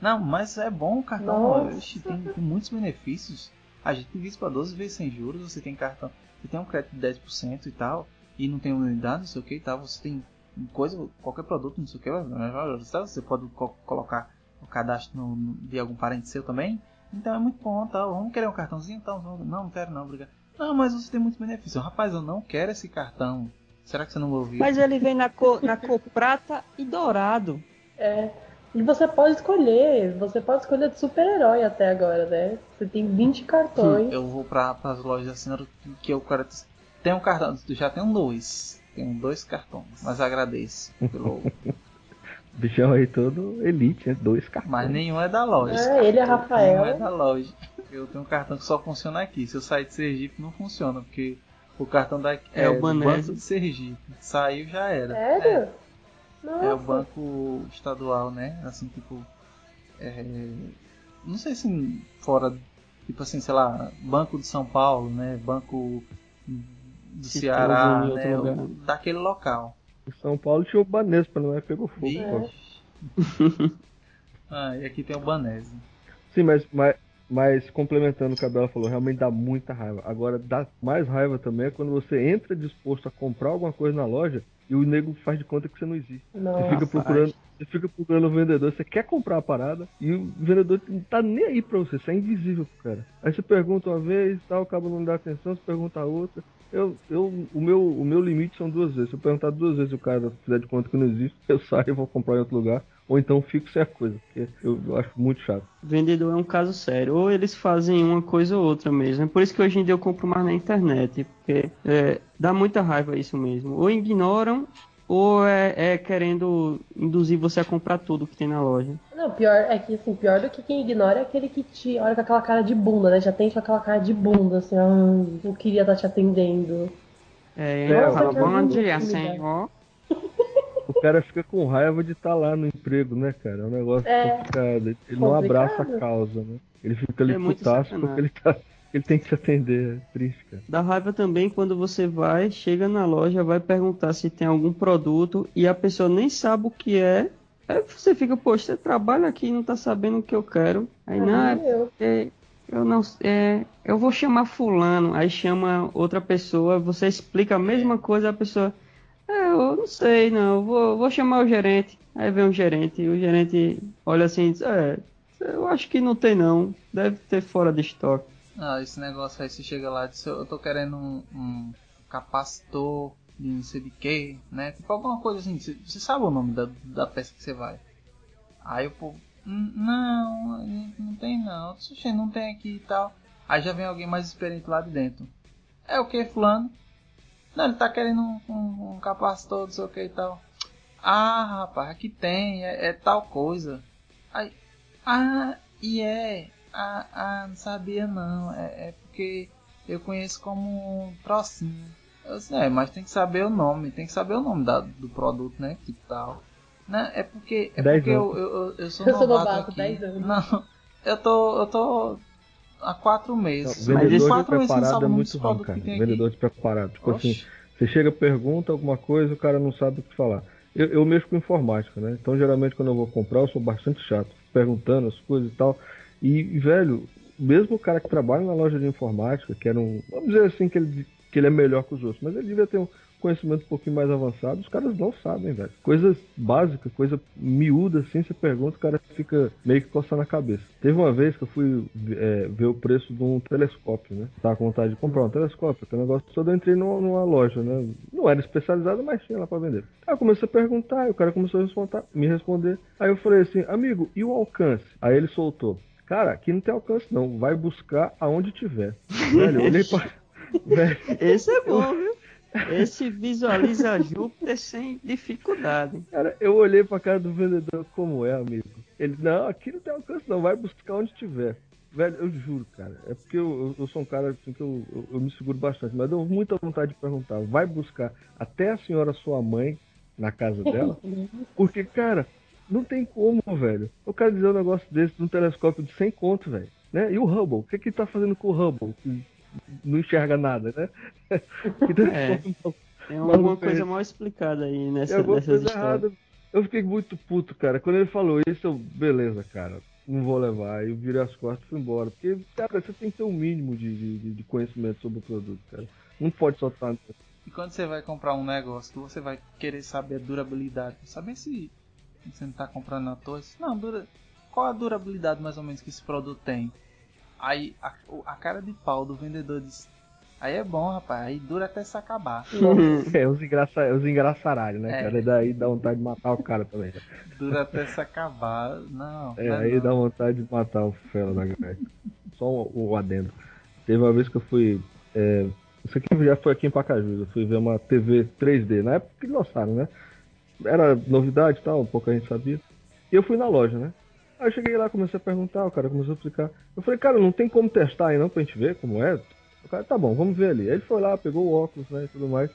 Não, mas é bom o cartão. Oxi, tem, tem muitos benefícios. A gente divide para 12 vezes sem juros. Você tem cartão. Você tem um crédito de 10% e tal. E não tem unidade, não sei o que e tal. Você tem coisa, qualquer produto, não sei o que. Você pode co- colocar o cadastro no- no- de algum parente seu também. Então é muito bom, tal. Vamos querer um cartãozinho? Então, vamos- não, não quero não, obrigado. Não, mas você tem muitos benefícios. Rapaz, eu não quero esse cartão. Será que você não ouviu? Mas ele vem na cor, na cor prata e dourado. É. E você pode escolher, você pode escolher de super-herói até agora, né? Você tem 20 cartões. Eu vou para as lojas assim que eu quero. Tem um cartão, já tenho dois. Tenho dois cartões, mas agradeço pelo. Bichão aí todo elite, né? Dois cartões. mas nenhum é da loja. É, ele é Rafael. Nenhum é da loja. Eu tenho um cartão que só funciona aqui. Se eu sair de Sergipe, não funciona, porque o cartão daqui É o do Banese. Banco de Sergipe. Saiu já era. Sério? Nossa. É o banco estadual, né? Assim, tipo. é, não sei se fora. Tipo assim, sei lá, Banco de São Paulo, né? Banco do Se Ceará, né? outro o- lugar. daquele local. Em São Paulo tinha o Banespa, não é? Pegou fogo. Pô. Ah, e aqui tem o Banese. Sim, mas, mas, mas complementando o que a Bela falou, realmente dá muita raiva. Agora, dá mais raiva também é quando você entra disposto a comprar alguma coisa na loja e o nego faz de conta que você não existe. Você Nossa. fica procurando, você fica procurando o vendedor, você quer comprar a parada e o vendedor não tá nem aí pra você, você é invisível pro cara. Aí você pergunta uma vez, tal, o cabo não dá atenção, você pergunta a outra. Eu, eu, o, meu, o meu limite são duas vezes. Se eu perguntar duas vezes o cara fizer de conta que não existe, eu saio e vou comprar em outro lugar. Ou então fico sem a coisa, porque eu, eu acho muito chato. Vendedor é um caso sério. Ou eles fazem uma coisa ou outra mesmo. É por isso que hoje em dia eu compro mais na internet. Porque é, dá muita raiva isso mesmo. Ou ignoram, ou é, é querendo induzir você a comprar tudo que tem na loja. Não, pior é que assim, pior do que quem ignora é aquele que te olha com aquela cara de bunda, né? Já tem com aquela cara de bunda, assim, ah, não queria estar te atendendo. É, É, eu falo, que bom dia, senhor. O cara fica com raiva de estar lá no emprego, né, cara? É um negócio É. complicado. Ele não Complicado. abraça a causa, né? Ele fica ali É putaço porque ele, tá, ele tem que se atender. É triste, cara. Dá raiva também quando você vai, chega na loja, vai perguntar se tem algum produto e a pessoa nem sabe o que é. Aí você fica, poxa, você trabalha aqui e não tá sabendo o que eu quero. Aí não, é eu. É, eu não é, eu vou chamar fulano, aí chama outra pessoa, você explica a mesma coisa, a pessoa, é, eu não sei, não, eu vou, vou chamar o gerente. Aí vem o gerente, e o gerente olha assim e diz, é, eu acho que não tem não, deve ter fora de estoque. Ah, esse negócio aí, você chega lá e diz, eu tô querendo um, um capacitor de não sei de que, né? Tipo alguma coisa assim, você, sabe o nome da, da peça que você vai. Aí o povo, "Hum, não, não tem não, "Oxe, não tem aqui e tal. Aí já vem alguém mais experiente lá de dentro. É o que, fulano? Não, ele tá querendo um, um, um capacitor, não sei o que e tal. Ah, rapaz, aqui tem, é, é tal coisa. Aí, ah, e é. Ah, ah, não sabia não. É, é porque eu conheço como trocinho. Eu disse, é, mas tem que saber o nome, tem que saber o nome da, do produto, né? Que tal. Né? É porque, é Dez porque eu, anos. eu, eu, eu sou Eu sou novato novato, aqui. dez anos. Não, eu tô, eu tô há quatro meses. Não, Mas vendedor esse quatro meses não despreparado sabe é muito ruim, cara. tem aqui. Vendedor despreparado. Tipo assim, você chega, pergunta alguma coisa, o cara não sabe o que falar. Eu, eu mexo com informática, né? Então, geralmente, quando eu vou comprar, eu sou bastante chato, perguntando as coisas e tal. E, velho, mesmo o cara que trabalha na loja de informática, que era um. Vamos dizer assim, que ele, que ele é melhor que os outros, mas ele devia ter um conhecimento um pouquinho mais avançado, os caras não sabem, velho. Coisas básicas, coisa miúda assim, você pergunta, o cara fica meio que coçando a cabeça. Teve uma vez que eu fui é, ver o preço de um telescópio, né? Tava com vontade de comprar um telescópio, aquele negócio todo, eu entrei numa, numa loja, né? Não era especializada, mas tinha lá pra vender. Aí eu comecei a perguntar, e o cara começou a responder, me responder. Aí eu falei assim, amigo, e o alcance? Aí ele soltou. Cara, aqui não tem alcance não, vai buscar aonde tiver. Velho, eu olhei pra... Velho, Esse é bom, viu? Esse visualiza Júpiter sem dificuldade. Cara, eu olhei pra cara do vendedor como é, amigo. Ele, não, aqui não tem alcance não, vai buscar onde tiver. Velho, eu juro, cara. É porque eu, eu sou um cara assim que eu, eu, eu me seguro bastante, mas eu tenho muita vontade de perguntar. Vai buscar até a senhora sua mãe na casa dela? Porque, cara, não tem como, velho. O cara dizer um negócio desse num telescópio de 100 conto, velho. Né? E o Hubble? O que, que ele tá fazendo com o Hubble? Que não enxerga nada, né? Que telescópio mal- Tem alguma é coisa mal explicada aí nessa, alguma nessas coisa histórias. errada. Eu fiquei muito puto, cara. Quando ele falou isso, eu, beleza, cara. Não vou levar. Aí eu virei as costas e fui embora. Porque, cara, você tem que ter um mínimo de, de, de conhecimento sobre o produto, cara. Não pode soltar. E quando você vai comprar um negócio que você vai querer saber a durabilidade, saber se você não tá comprando à toa, se- não, dura, qual a durabilidade mais ou menos que esse produto tem? Aí a, a cara de pau do vendedor diz, aí é bom, rapaz, aí dura até se acabar. É, os, engraça, os engraçaralhos, né, É. cara? E daí dá vontade de matar o cara também. Dura até se acabar. Não, É, não é aí não. dá vontade de matar o fela da galera. Só o, o adendo. Teve uma vez que eu fui. É, isso aqui já foi aqui em Pacajus. Eu fui ver uma TV 3D. Na época que lançaram, né? Era novidade e tal, um pouco a gente sabia. E eu fui na loja, né? Aí eu cheguei lá, comecei a perguntar, o cara começou a explicar. Eu falei, cara, não tem como testar aí não pra gente ver como é? O cara, tá bom, vamos ver ali. Aí ele foi lá, pegou o óculos, né, e tudo mais.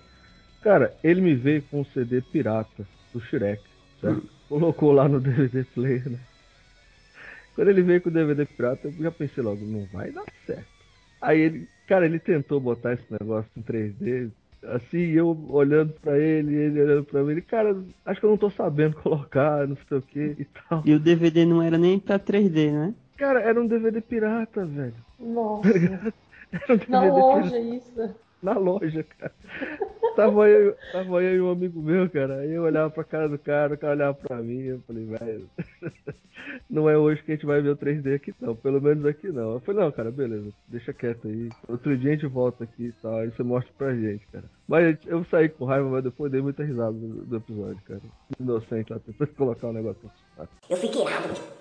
Cara, ele me veio com um CD pirata do Shrek, certo? Colocou lá no DVD player, né? Quando ele veio com o DVD pirata, eu já pensei logo, não vai dar certo. Aí ele, cara, ele tentou botar esse negócio em 3D, assim, eu olhando pra ele, ele olhando pra mim, ele, cara, acho que eu não tô sabendo colocar, não sei o que e tal. E o DVD não era nem pra 3D, né? Cara, era um DVD pirata, velho. Nossa, Era um DVD na pirata. loja isso. Na loja, cara. Tava eu, tava eu e um amigo meu, cara. Aí eu olhava pra cara do cara, o cara olhava pra mim, eu falei, velho, não é hoje que a gente vai ver o 3D aqui não, pelo menos aqui não. Eu falei, não, cara, beleza, deixa quieto aí. Outro dia a gente volta aqui e tal, aí você mostra pra gente, cara. Mas eu saí com raiva, mas depois dei muita risada do, episódio, cara. Inocente lá, tentando colocar um negócio. Eu fiquei irado.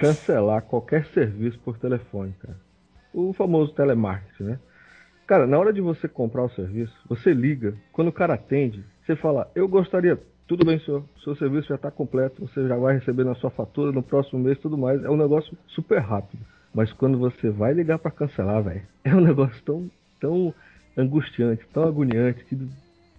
Cancelar qualquer serviço por telefone, cara. O famoso telemarketing, né? Cara, na hora de você comprar o serviço, você liga, quando o cara atende, você fala, eu gostaria, tudo bem, senhor, seu serviço já está completo, você já vai receber na sua fatura no próximo mês, tudo mais. É um negócio super rápido. Mas quando você vai ligar para cancelar, velho, é um negócio tão, tão angustiante, tão agoniante que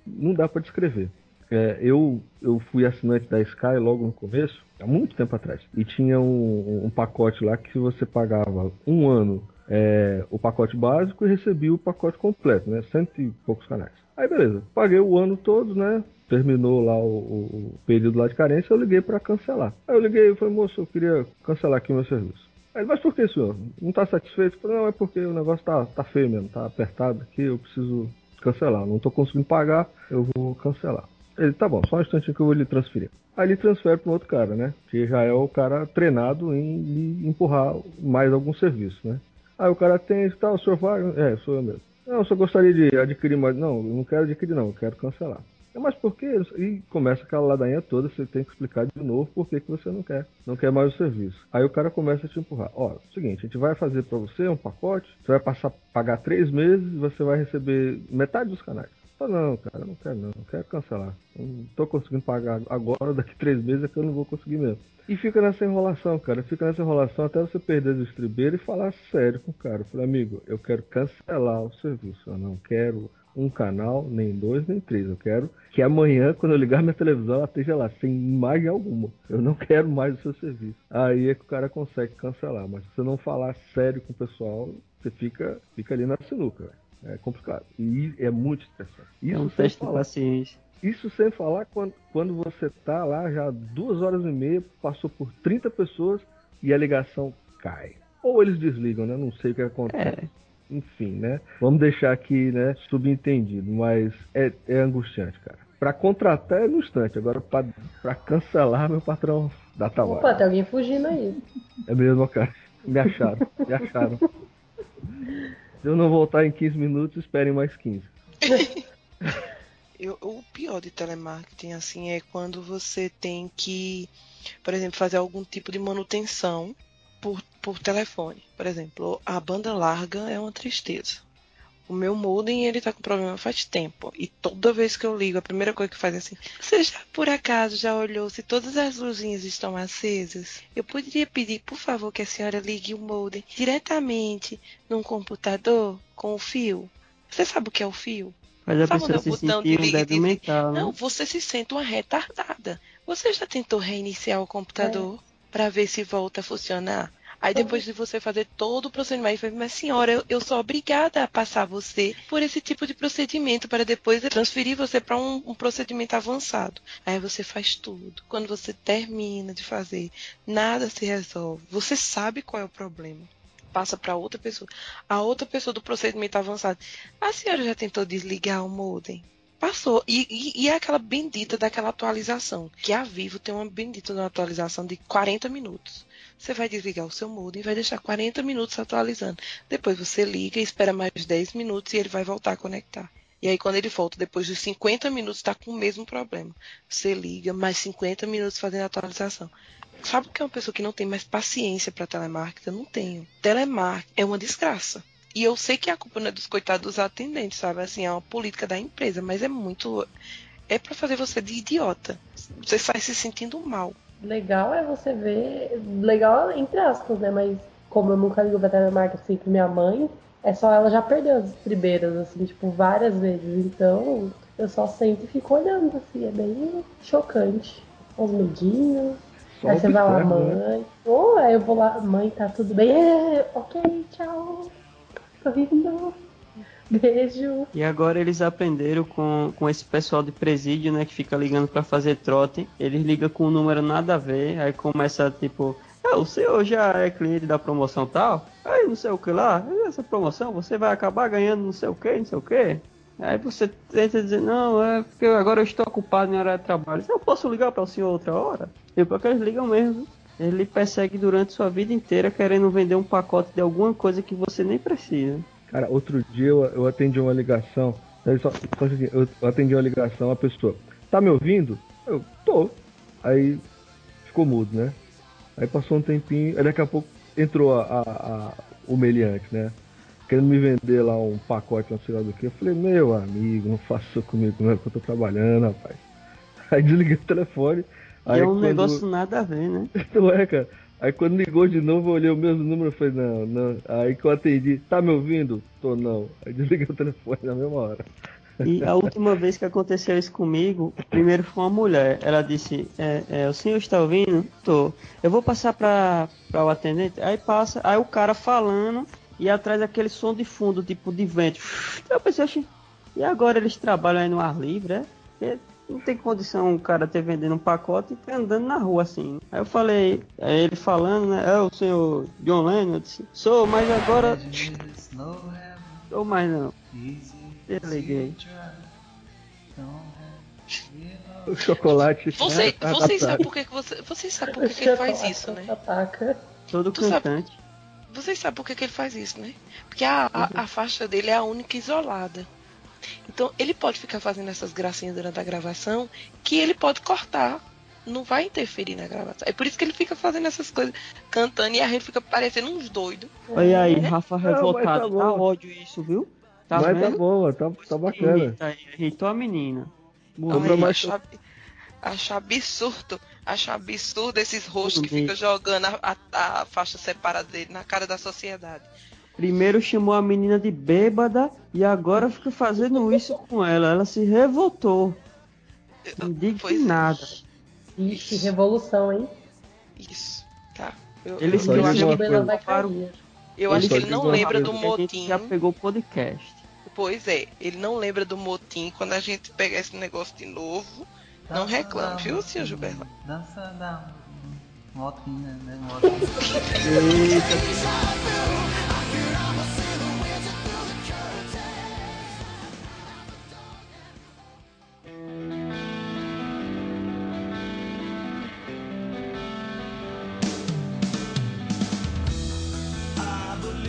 não dá para descrever. É, eu, eu fui assinante da Sky logo no começo, há muito tempo atrás. E tinha um, um pacote lá que você pagava um ano é, o pacote básico e recebia o pacote completo, né? Cento e poucos canais. Aí beleza, paguei o ano todo, né? Terminou lá o, o- o período lá de carência, eu liguei para cancelar. Aí eu liguei e falei, moço, eu queria cancelar aqui meu serviço. Aí, mas por que, senhor? Não tá satisfeito? Eu falei, não, é porque o negócio tá, tá feio mesmo, tá apertado aqui, eu preciso cancelar. Não tô conseguindo pagar, eu vou cancelar. Ele, tá bom, só um instantinho que eu vou lhe transferir. Aí ele transfere para outro cara, né? Que já é o cara treinado em lhe empurrar mais algum serviço, né? Aí o cara tem e tal, o senhor vai? É, sou eu mesmo. Não, eu só gostaria de adquirir mais. Não, eu não quero adquirir, não, eu quero cancelar. É, mas por quê? E começa aquela ladainha toda, você tem que explicar de novo por que, que você não quer, não quer mais o serviço. Aí o cara começa a te empurrar. Ó, seguinte, a gente vai fazer para você um pacote, você vai passar pagar três meses você vai receber metade dos canais. Não, cara, não quero não, quero cancelar. Não tô conseguindo pagar agora, daqui três meses é que eu não vou conseguir mesmo. E fica nessa enrolação, cara. Fica nessa enrolação até você perder o estribeiro e falar sério com o cara. Falei, amigo, eu quero cancelar o serviço. Eu não quero um canal, nem dois, nem três. Eu quero que amanhã, quando eu ligar minha televisão, ela esteja lá, sem imagem alguma. Eu não quero mais o seu serviço. Aí é que o cara consegue cancelar. Mas se você não falar sério com o pessoal, você fica, fica ali na sinuca. É complicado. E é muito estressante. É um sem teste de falar- paciência. isso sem falar quando, quando você tá lá já duas horas e meia, passou por 30 pessoas e a ligação cai. Ou eles desligam, né? Não sei o que acontece. É. Enfim, né? Vamos deixar aqui, né? Subentendido, mas é, é angustiante, cara. Pra contratar é no instante, agora pra, pra cancelar, meu patrão dá Opa, trabalho. tem alguém fugindo aí. É mesmo, cara. Me acharam, me acharam. Se eu não voltar em 15 minutos, esperem mais 15. Eu- o pior de telemarketing, assim, é quando você tem que, por exemplo, fazer algum tipo de manutenção por, por telefone. Por exemplo, a banda larga é uma tristeza. O meu modem, ele tá com problema faz tempo. E toda vez que eu ligo, a primeira coisa que faz é assim: Você já por acaso já olhou se todas as luzinhas estão acesas? Eu poderia pedir, por favor, que a senhora ligue o modem diretamente num computador com o fio? Você sabe o que é o fio? Faz a Sabe pessoa é o se botão de sentir um e desliga? mental, né? Não, você se sente uma retardada. Você já tentou reiniciar o computador para ver se volta a funcionar? Aí depois de você fazer todo o procedimento, fala, mas senhora, eu, eu sou obrigada a passar você por esse tipo de procedimento para depois transferir você para um, um procedimento avançado. Aí você faz tudo. Quando você termina de fazer, nada se resolve. Você sabe qual é o problema. Passa para outra pessoa. A outra pessoa do procedimento avançado. A senhora já tentou desligar o modem? Passou. E, e, e é aquela bendita daquela atualização. Que a Vivo tem uma bendita de uma atualização de 40 minutos. Você vai desligar o seu modem e vai deixar 40 minutos atualizando. Depois você liga e espera mais 10 minutos e ele vai voltar a conectar. E aí quando ele volta, depois de 50 minutos, está com o mesmo problema. Você liga, mais 50 minutos fazendo a atualização. Sabe o que é uma pessoa que não tem mais paciência para telemarketing? Eu não tenho. Telemarketing é uma desgraça. E eu sei que a culpa não é dos coitados dos atendentes, sabe? Assim, é uma política da empresa, mas é muito. É para fazer você de idiota. Você sai se sentindo mal. Legal é você ver. Legal entre aspas, né? Mas como eu nunca ligo pra telemarketing assim com minha mãe, é só ela já perdeu as estribeiras, assim, tipo, várias vezes. Então eu só sento e fico olhando, assim, é bem chocante. Os medinhos. Só Aí você vai lá, né? mãe. Ou aí eu vou lá, mãe, tá tudo bem? É, ok, tchau. Tô rindo. Beijo. E agora eles aprenderam com, com esse pessoal de presídio, né, que fica ligando pra fazer trote. Eles ligam com um número nada a ver, aí começa tipo, ah, o senhor já é cliente da promoção tal? Aí não sei o que lá, essa promoção você vai acabar ganhando não sei o que, não sei o que. Aí você tenta dizer, não, é porque agora eu estou ocupado em hora de trabalho. Eu posso ligar para o senhor outra hora? E porque eles ligam mesmo. Ele persegue durante sua vida inteira querendo vender um pacote de alguma coisa que você nem precisa. Cara, outro dia eu, eu atendi uma ligação. Aí Só, só assim, eu atendi uma ligação, a pessoa, tá me ouvindo? Eu, tô. Aí ficou mudo, né? Aí passou um tempinho, aí daqui a pouco entrou a, a, a- o meliante, né? Querendo me vender lá um pacote, não sei lá do que. Eu falei, meu amigo, não faça isso comigo, não é que eu tô trabalhando, rapaz. Aí desliguei o telefone. E Aí é um quando- negócio nada a ver, né? Não é, cara. Aí quando ligou de novo, eu olhei o mesmo número e falei, não, não. Aí que eu atendi, tá me ouvindo? Tô não. Aí desliguei o telefone na mesma hora. E a última vez que aconteceu isso comigo, primeiro foi uma mulher. Ela disse: é, é, O senhor está ouvindo? Tô. Eu vou passar para o atendente. Aí passa, aí o cara falando e atrás aquele som de fundo, tipo de vento. Eu pensei: "Oxi, E agora eles trabalham aí no ar livre, é? Não tem condição o cara ter vendendo um pacote e ter andando na rua assim. Aí eu falei: aí Ele falando, né? É o senhor John Lennon? Eu disse: Sou, mas agora. Sou mais não. Desliguei. O chocolate. Você, Ah, vocês tá. sabem por que, você, vocês sabem por que, que ele faz isso, né? Ataca. Todo Tu sabe- cantante. Vocês sabem por que, que ele faz isso, né? Porque a, a, a faixa dele é a única isolada. Então ele pode ficar fazendo essas gracinhas durante a gravação que ele pode cortar. Não vai interferir na gravação. É por isso que ele fica fazendo essas coisas, cantando e a gente fica parecendo uns doidos. Olha aí, Rafa mas revoltado. tá Tá, bom. ódio isso, viu? Tá Mas tá vendo? bom, tá, tá bacana. Irrita Irritou a menina. Ai, mais- acho, acho absurdo. Acho absurdo esses rostos que ficam jogando a, a- a faixa separada dele na cara da sociedade. Primeiro chamou a menina de bêbada e agora fica fazendo isso com ela. Ela se revoltou. Pois é. Indignada. Ixi, revolução, hein? Isso, tá. Eu, Ele eu, só eu acho, coisa. cair. eu ele acho que ele não lembra do motim. já pegou o podcast. Pois é, ele não lembra do motim. Quando a gente pegar esse negócio de novo, não reclame, viu, senhor Gilberto? Dança da motinha, né? Motinha.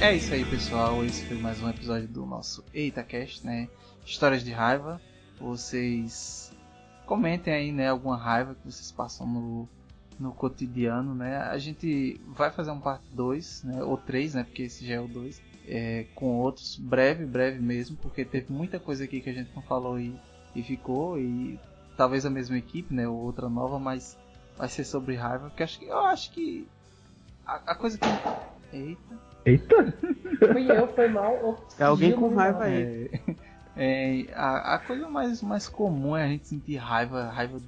É isso aí, pessoal. Esse foi mais um episódio do nosso EitaCast, né? Histórias de raiva. Vocês comentem aí, né? Alguma raiva que vocês passam no, no cotidiano, né? A gente vai fazer um parte 2, né? Ou 3, né? Porque esse já é o 2. É, com outros, breve, breve mesmo, porque teve muita coisa aqui que a gente não falou e, e ficou, e talvez a mesma equipe, né? Ou outra nova, mas vai ser sobre raiva, porque acho que, eu acho que a, a coisa que. Eita! Eita! Fui eu, foi mal. É alguém com raiva aí. É, a, a coisa mais, mais comum é a gente sentir raiva, raiva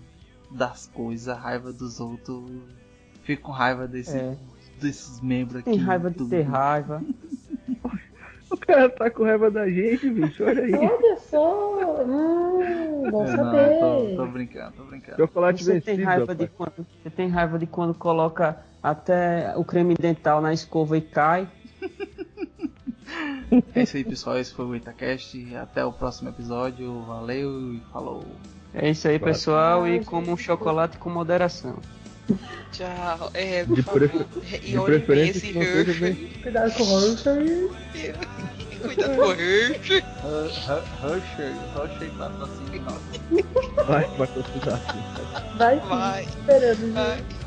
das coisas, raiva dos outros. Fico com raiva desse, É. desses membros aqui. Tem raiva de tudo. ter raiva. O cara tá com raiva da gente, bicho. Olha aí. Olha só! Hum, bom É, saber. Não, tô, tô brincando, tô brincando. Chocolate Você tem vencido. raiva de quando, você tem raiva de quando coloca até o creme dental na escova e cai. É isso aí, pessoal. Esse foi o Itacast. Até o próximo episódio. Valeu e falou. É isso aí, pessoal, e como um chocolate com moderação. Tchau. É, De por favor. prefer- E de olhem bem preferência esse Hershey. Cuidado com o Hornsey. Cuidado com o Hershey. Hershey, Hershey patrocínio nosso. Vai, vai precisar assim. Vai Vai. esperando, gente.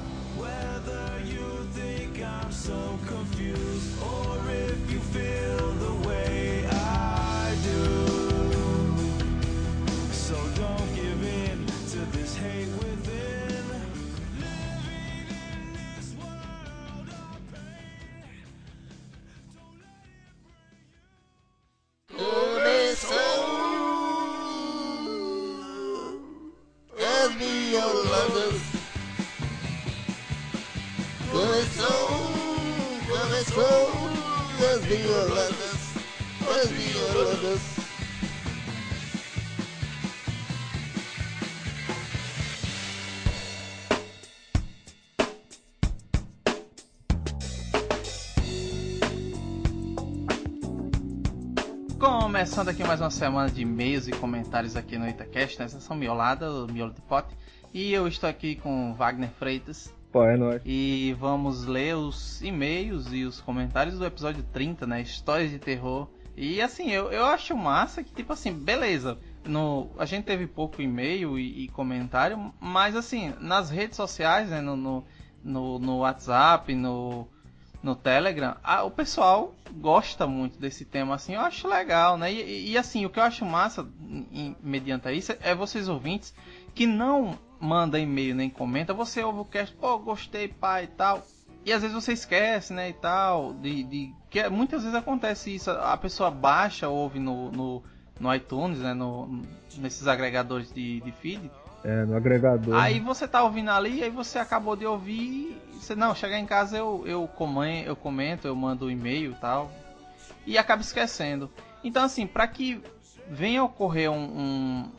Mais uma semana de e-mails e comentários aqui no Itacast, né? Sessão miolada, o miolo de pote. E eu estou aqui com Wagner Freitas. Pô, é nóis. E vamos ler os e-mails e os comentários do episódio 30, né? Histórias de terror. E assim, eu, eu acho massa que, tipo assim, beleza. No, a gente teve pouco e-mail e, e comentário, mas assim, nas redes sociais, né? No, no, no, no WhatsApp, no, no Telegram, a- o pessoal gosta muito desse tema, assim, eu acho legal, né? E, e- assim, o que eu acho massa, em- mediante isso, é vocês ouvintes que não manda e-mail nem comenta, você ouve o cast, pô, gostei, pai e tal. E às vezes você esquece, né, e tal, de, de que é- muitas vezes acontece isso, a pessoa baixa, ouve no, no, no iTunes, né, no, nesses agregadores de, de feed, É, no agregador. Aí você tá ouvindo ali, aí você acabou de ouvir. Você, não, chegar em casa eu, eu, comen- eu comento, eu mando um e-mail e tal. E acaba esquecendo. Então, assim, para que venha ocorrer um, um-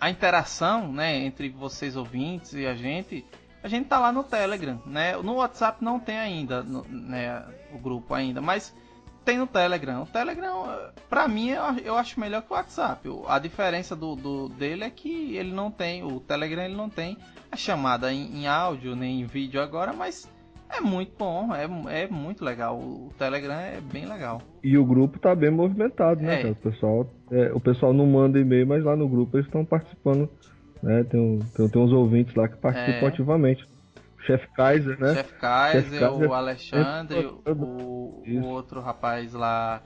a interação né, entre vocês ouvintes e a gente, a gente tá lá no Telegram. Né? No WhatsApp não tem ainda no- né, o grupo ainda, mas tem no Telegram. O Telegram, pra mim, eu, acho melhor que o WhatsApp. A diferença do, do- dele é que ele não tem, o Telegram ele não tem a chamada em, em áudio nem em vídeo agora, mas é muito bom, é, é muito legal. O Telegram é bem legal. E o grupo tá bem movimentado, né, É. O pessoal, é, o pessoal não manda e-mail, mas lá no grupo eles estão participando, né? Tem, tem, tem uns ouvintes lá que participam É. ativamente. Chef Kaiser, né? Chef Kaiser, Kaiser, o Alexandre, é, o, o outro rapaz lá,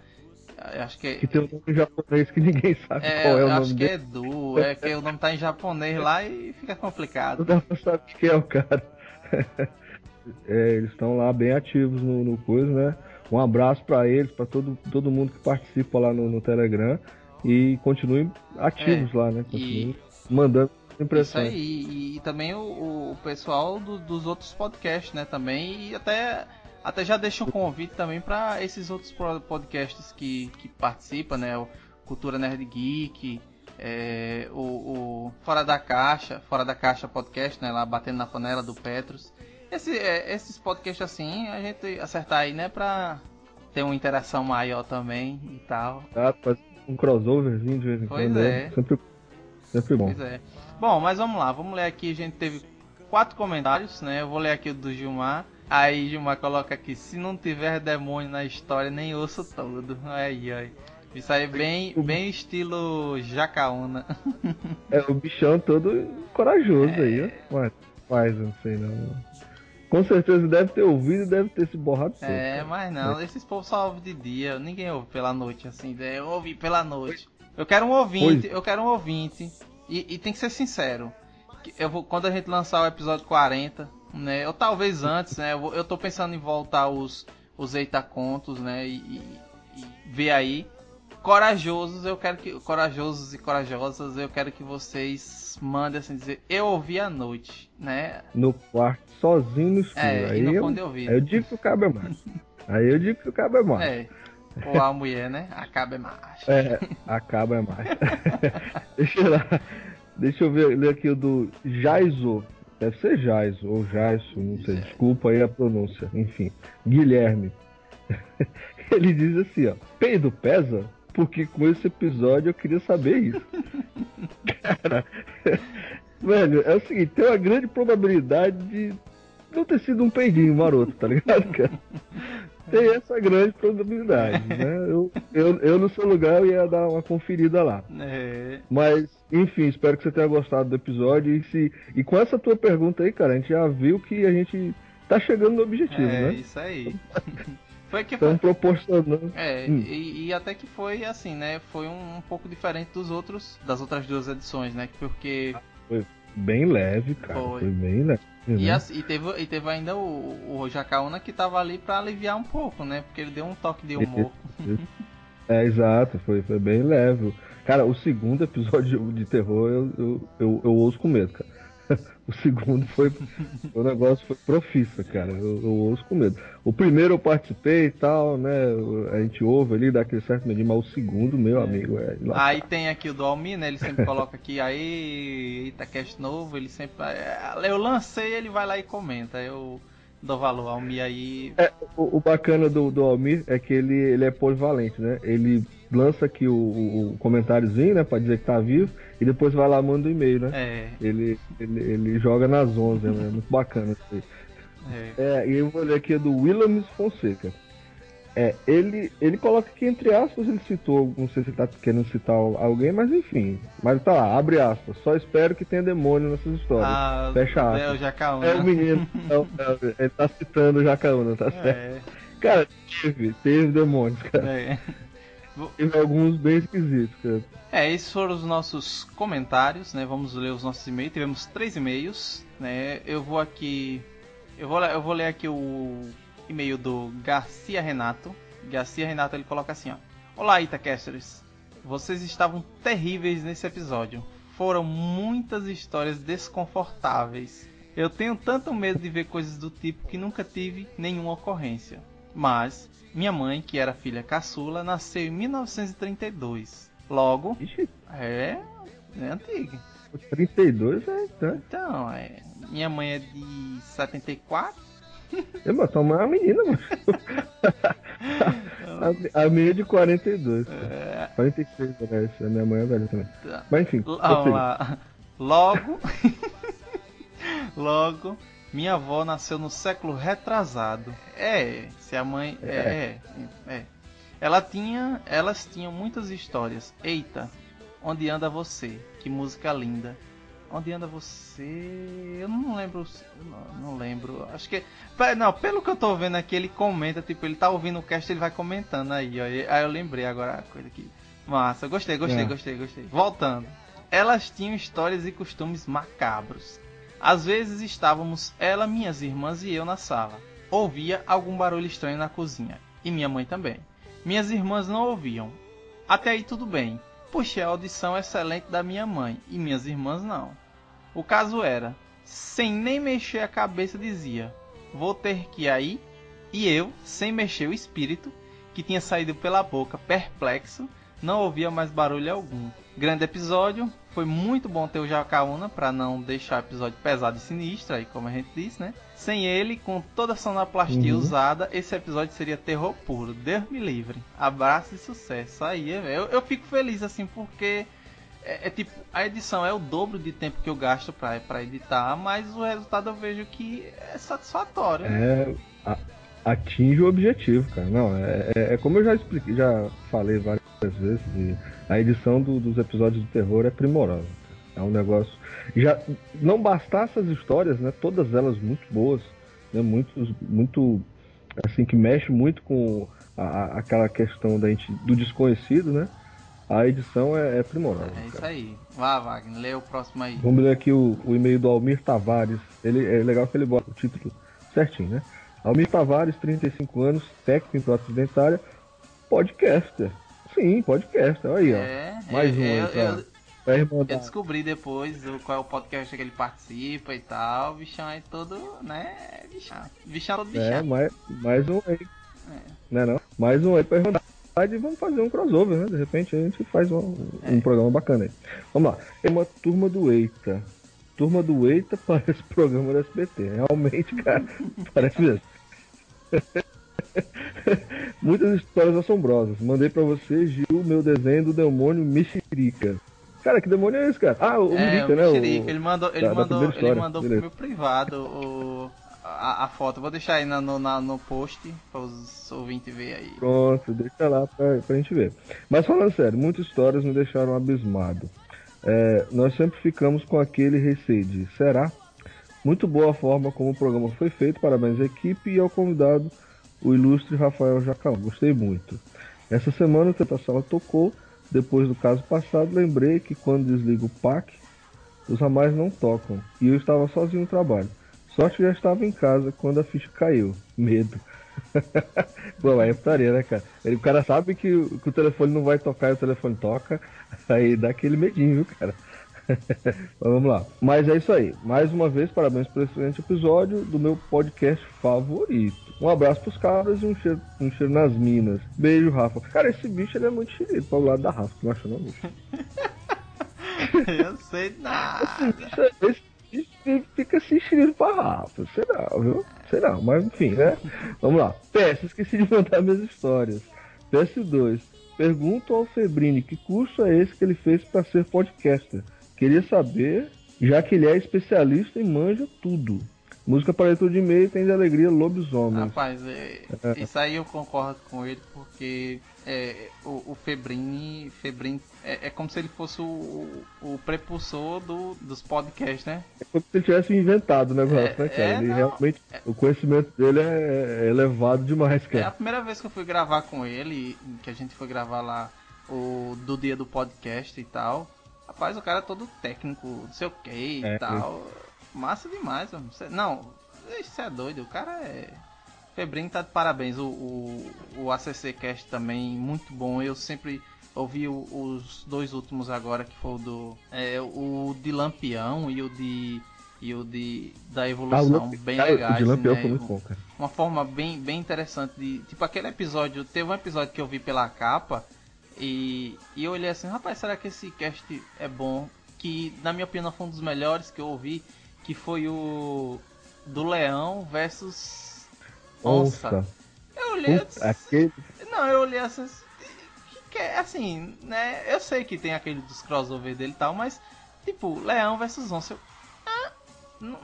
acho que Que tem um nome em japonês que ninguém sabe é, qual é o nome acho que dele. é Du, é que o nome tá em japonês lá e fica complicado. Não dá pra saber quem é o cara. É, eles estão lá bem ativos no, no coisa, né? Um abraço pra eles, pra todo, todo mundo que participa lá no, no Telegram. E continuem ativos lá, né? Continuem mandando Isso impressões. aí, e, e também o, o pessoal do- dos outros podcasts, né, também, e até, até já deixa um convite também para esses outros podcasts que, que participam, né, o Cultura Nerd Geek, é, o, o Fora da Caixa, Fora da Caixa Podcast, né, lá batendo na panela do Petros. Esse, é, esses podcasts assim, a gente acertar aí, né, pra ter uma interação maior também e tal. Fazer um crossoverzinho de vez em Pois quando. é. né? Sempre, sempre bom. Pois é. Bom, mas vamos lá, vamos ler aqui. A gente teve quatro comentários, né? Eu vou ler aqui o do Gilmar. Aí Gilmar coloca aqui: se não tiver demônio na história, nem ouço todo. Aí, aí. Isso aí é bem, bem estilo Jacaúna. É o bichão todo corajoso É. aí, ó. Rapaz, eu não sei não. Com certeza deve ter ouvido e deve ter se borrado. É, mas não, esses povos só ouvem de dia, ninguém ouve pela noite, assim, né? eu ouvi pela noite. Eu quero um ouvinte, Pois. eu quero um ouvinte, e, e tem que ser sincero. Eu vou, quando a gente lançar o episódio 40, né, ou talvez antes, né, eu, vou- eu tô pensando em voltar os, os Eita Contos, né, e, e- e ver aí. Corajosos, eu quero que, corajosos e corajosas, eu quero que vocês mandem assim, dizer, eu ouvi à noite, né, No quarto, sozinho no escuro. é, aí, no eu, eu ouvi. aí eu digo que o cabo é macho. aí eu digo que o cabo é. É. Ou a mulher, né? Acaba é macho. É, a cabo é macho. Deixa eu lá. Deixa eu ver, ler aqui o do Jaiso. Deve ser Jaiso ou Jaiso, não sei. Desculpa aí a pronúncia. Enfim, Guilherme. Ele diz assim, ó. Peido pesa? Porque com esse episódio eu queria saber isso. Cara, velho, é o seguinte, tem uma grande probabilidade de não ter sido um peidinho maroto, tá ligado, cara? Tem essa grande probabilidade, né? Eu, eu, eu no seu lugar ia dar uma conferida lá. É. Mas, enfim, espero que você tenha gostado do episódio. E, se, e com essa tua pergunta aí, cara, a gente já viu que a gente tá chegando no objetivo, É, né? isso aí. Foi que foi. proporcionando. É, Hum. e, e até que foi assim, né? Foi um, um pouco diferente dos outros, das outras duas edições, né? Porque. Bem leve, cara. Foi. Foi, bem leve. E, né? assim, e, teve, e teve ainda o, o Jacaúna que tava ali pra aliviar um pouco, né? Porque ele deu um toque de humor. É, exato, foi, foi bem leve. Cara, o segundo episódio de terror eu, eu, eu, eu ouço com medo, cara. O segundo foi. o negócio foi profissa, cara. Eu, eu ouço com medo. O primeiro eu participei e tal, né? A gente ouve ali, dá aquele certo medinho, mas o segundo, meu amigo, é. lá- Aí tem aqui o do Almir, né? Ele sempre coloca aqui, aí, Itacast novo, ele sempre. é, Eu lancei, ele vai lá e comenta. Eu dou valor ao Almir aí. O, o bacana do, do Almir é que ele, ele é polivalente, né? Ele lança aqui o, o, o comentáriozinho, né? Pra dizer que tá vivo, e depois vai lá manda o e-mail, né? É, Ele, ele, ele joga nas 11, né? É muito bacana isso aí. é. É, e eu vou ler aqui do Williams Fonseca. É, ele, ele coloca aqui entre aspas, ele citou, não sei se ele tá querendo citar alguém, mas enfim. Mas tá lá, abre aspas. Só espero que tenha demônio nessas histórias. Ah, Fecha é aspas. o Jacaúna. É o menino. Não, não, ele tá citando o Jacaúna, tá certo? É, Cara, teve, teve demônios, cara. é. Alguns bem esquisitos, cara. É, esses foram os nossos comentários, né? Vamos ler os nossos e-mails. Tivemos três e-mails, né? Eu vou aqui, eu vou, eu vou ler aqui o e-mail do Garcia Renato. Garcia Renato ele coloca assim, ó: Olá, Itacasters. Vocês estavam terríveis nesse episódio. Foram muitas histórias desconfortáveis. Eu tenho tanto medo de ver coisas do tipo que nunca tive nenhuma ocorrência. Mas minha mãe, que era filha caçula, nasceu em 1932. Logo, Ixi, é, é antiga. 32 é. Tá. Então, é, minha mãe é de 74. É, mas tua mãe é uma menina, mano. a, a minha é de 42. cara. É, 46, parece. A minha mãe é velha também. tá. Mas enfim, Vamos prossiga. lá. Logo, logo, minha avó nasceu no século retrasado. É, se a mãe é, é, é. Ela tinha, elas tinham muitas histórias. Eita, onde anda você? Que música linda. Onde anda você? Eu não lembro, não, não lembro. Acho que não, pelo que eu tô vendo aqui, ele comenta, tipo, ele tá ouvindo o cast, ele vai comentando aí, ó. Aí eu lembrei agora a coisa aqui. Massa, gostei, gostei, É. gostei, gostei. Voltando. Elas tinham histórias e costumes macabros. Às vezes estávamos ela, minhas irmãs e eu na sala. Ouvia algum barulho estranho na cozinha. E minha mãe também. Minhas irmãs não ouviam. Até aí tudo bem. Puxei a audição excelente da minha mãe e minhas irmãs não. O caso era, sem nem mexer a cabeça dizia: "Vou ter que ir aí". E eu, sem mexer o espírito, que tinha saído pela boca perplexo, não ouvia mais barulho algum. Grande episódio, foi muito bom ter o Jacaúna para não deixar o episódio pesado e sinistro, aí como a gente disse, né? Sem ele, com toda a sonoplastia Uhum. usada, esse episódio seria terror puro. Deus me livre. Abraço e sucesso. Aí, eu, eu fico feliz assim porque é, é tipo, a edição é o dobro de tempo que eu gasto pra editar, mas o resultado eu vejo que é satisfatório. É, a- atinge o objetivo, cara. Não, é, é- é como eu já expliquei, já falei várias vezes, e a edição do- dos episódios do terror é primorosa. É um negócio. Já não bastasse as histórias, né? Todas elas muito boas, né? Muito, muito assim que mexe muito com a- aquela questão da gente, do desconhecido, né? A edição é, é primorosa. É isso cara. aí. Vá, Wagner, lê o próximo aí. Vamos ler aqui o, o e-mail do Almir Tavares. Ele, é legal que ele bota o título certinho, né? Almir Tavares, 35 anos, técnico em prótese dentária, podcaster. Sim, podcaster. Olha aí, É, ó. Mais é, um aí, eu- pra, eu- pra irmandar. Eu descobri depois qual é o podcast que ele participa e tal. O bichão é todo, né? Bichão. Bichão todo bichão. É, mais, mais um aí. É. Né não? Mais um aí pra irmandade e vamos fazer um crossover, né? De repente a gente faz um, um É. programa bacana aí. Vamos lá. É uma turma do Eita. Turma do Eita parece programa do SBT. Realmente, cara, parece mesmo. Muitas histórias assombrosas. Mandei pra você, Gil, meu desenho do demônio Mexerica. Cara, que demônio é esse, cara? Ah, o É, Mirica, né? O- Mexerica, ele mandou, ele da- mandou, ele mandou pro meu privado o, a, a foto. Vou deixar aí na- no, na- no post para os ouvintes ver aí. Pronto, deixa lá pra, pra gente ver. Mas falando sério, muitas histórias me deixaram abismado. É, nós sempre ficamos com aquele receio de será? Muito boa a forma como o programa foi feito, parabéns à equipe e ao convidado, o ilustre Rafael Jacão. Gostei muito. Essa semana o Sala tocou, depois do caso passado, lembrei que quando desliga o PAC, os ramais não tocam. E eu estava sozinho no trabalho. Sorte que já estava em casa quando a ficha caiu. Medo. Pô, aí é putaria, né, cara? Ele, o cara sabe que, que o telefone não vai tocar e o telefone toca. Aí dá aquele medinho, viu, cara? Vamos lá. Mas é isso aí. Mais uma vez, parabéns por esse excelente episódio do meu podcast favorito. Um abraço pros cabras e um cheiro, um cheiro nas minas. Beijo, Rafa. Cara, esse bicho ele é muito xerido para o lado da Rafa. Tu não acha não, bicho? Eu sei nada. Esse bicho fica se enchendo pra Rafa. Sei não, viu? Sei não, mas enfim, né? Vamos lá. PS, esqueci de mandar minhas histórias. PS2. Pergunto ao Febrini que curso é esse que ele fez pra ser podcaster. Queria saber, já que ele é especialista e manja tudo. Música para leitura de e-mail tem de alegria lobisomem. Rapaz, é, isso aí eu concordo com ele porque é, o, o Febrini, Febrini é, é como se ele fosse o, o prepulsor do, dos podcasts, né? É como se ele tivesse inventado o negócio, É, né, cara? é, ele não. realmente. O conhecimento dele é, é elevado demais, É a cara. primeira vez que eu fui gravar com ele, que a gente foi gravar lá o do dia do podcast e tal. Rapaz, o cara é todo técnico, não sei o que e É, tal. Massa demais, mano. Cê- não, isso é doido, o cara é. Febrinho tá de parabéns. O, o, o ACC Cast também, muito bom. Eu sempre ouvi o- os dois últimos agora, que foi o do. É, o de Lampião e o de. E o de. Da Ah, evolução, Lamp- bem cara, legais. O de Lampião né? foi muito bom, cara. uma forma bem, bem interessante de. Tipo, aquele episódio. Teve um episódio que eu vi pela capa. E, e eu olhei assim, rapaz, será que esse cast é bom? Que na minha opinião foi um dos melhores que eu ouvi. Que foi o. Do Leão versus Onça. Onça. Eu olhei assim, aquele. Não, eu olhei assim. Que, é assim, né? Eu sei que tem aquele dos crossover dele e tal, mas tipo, Leão versus Onça. Eu, ah,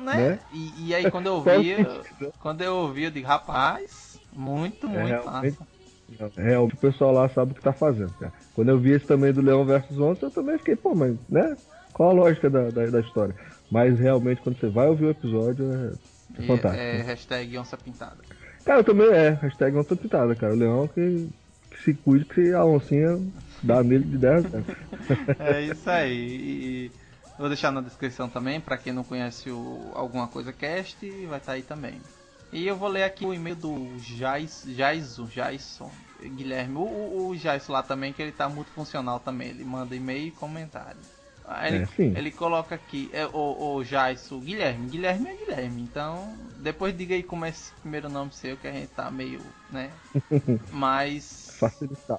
né? Né? E, e aí quando eu ouvi, eu- quando eu ouvi, eu digo, rapaz, muito, muito realmente. massa. É, o pessoal lá sabe o que tá fazendo, cara. Quando eu vi esse também do Leão versus Onça, eu também fiquei, pô, mas, né? Qual a lógica da, da, da história? Mas realmente, quando você vai ouvir o episódio, é, é fantástico. é, hashtag Onça Pintada. Cara, eu também é, hashtag Onça Pintada, cara. O Leão que, que se cuide que a oncinha dá nele de 10 anos. É isso aí. E vou deixar na descrição também, pra quem não conhece o Alguma Coisa Cast, vai estar aí também. E eu vou ler aqui o e-mail do Jais, Jaison, Jaison Guilherme. O, o, o Jaison lá também, que ele tá multifuncional também. Ele manda e-mail e comentário. Aí ele, É, ele coloca aqui, é, o, o Jaisso Guilherme. Guilherme é Guilherme. Então, depois diga aí como é esse primeiro nome seu, que a gente tá meio, né? Mas. Facilitar.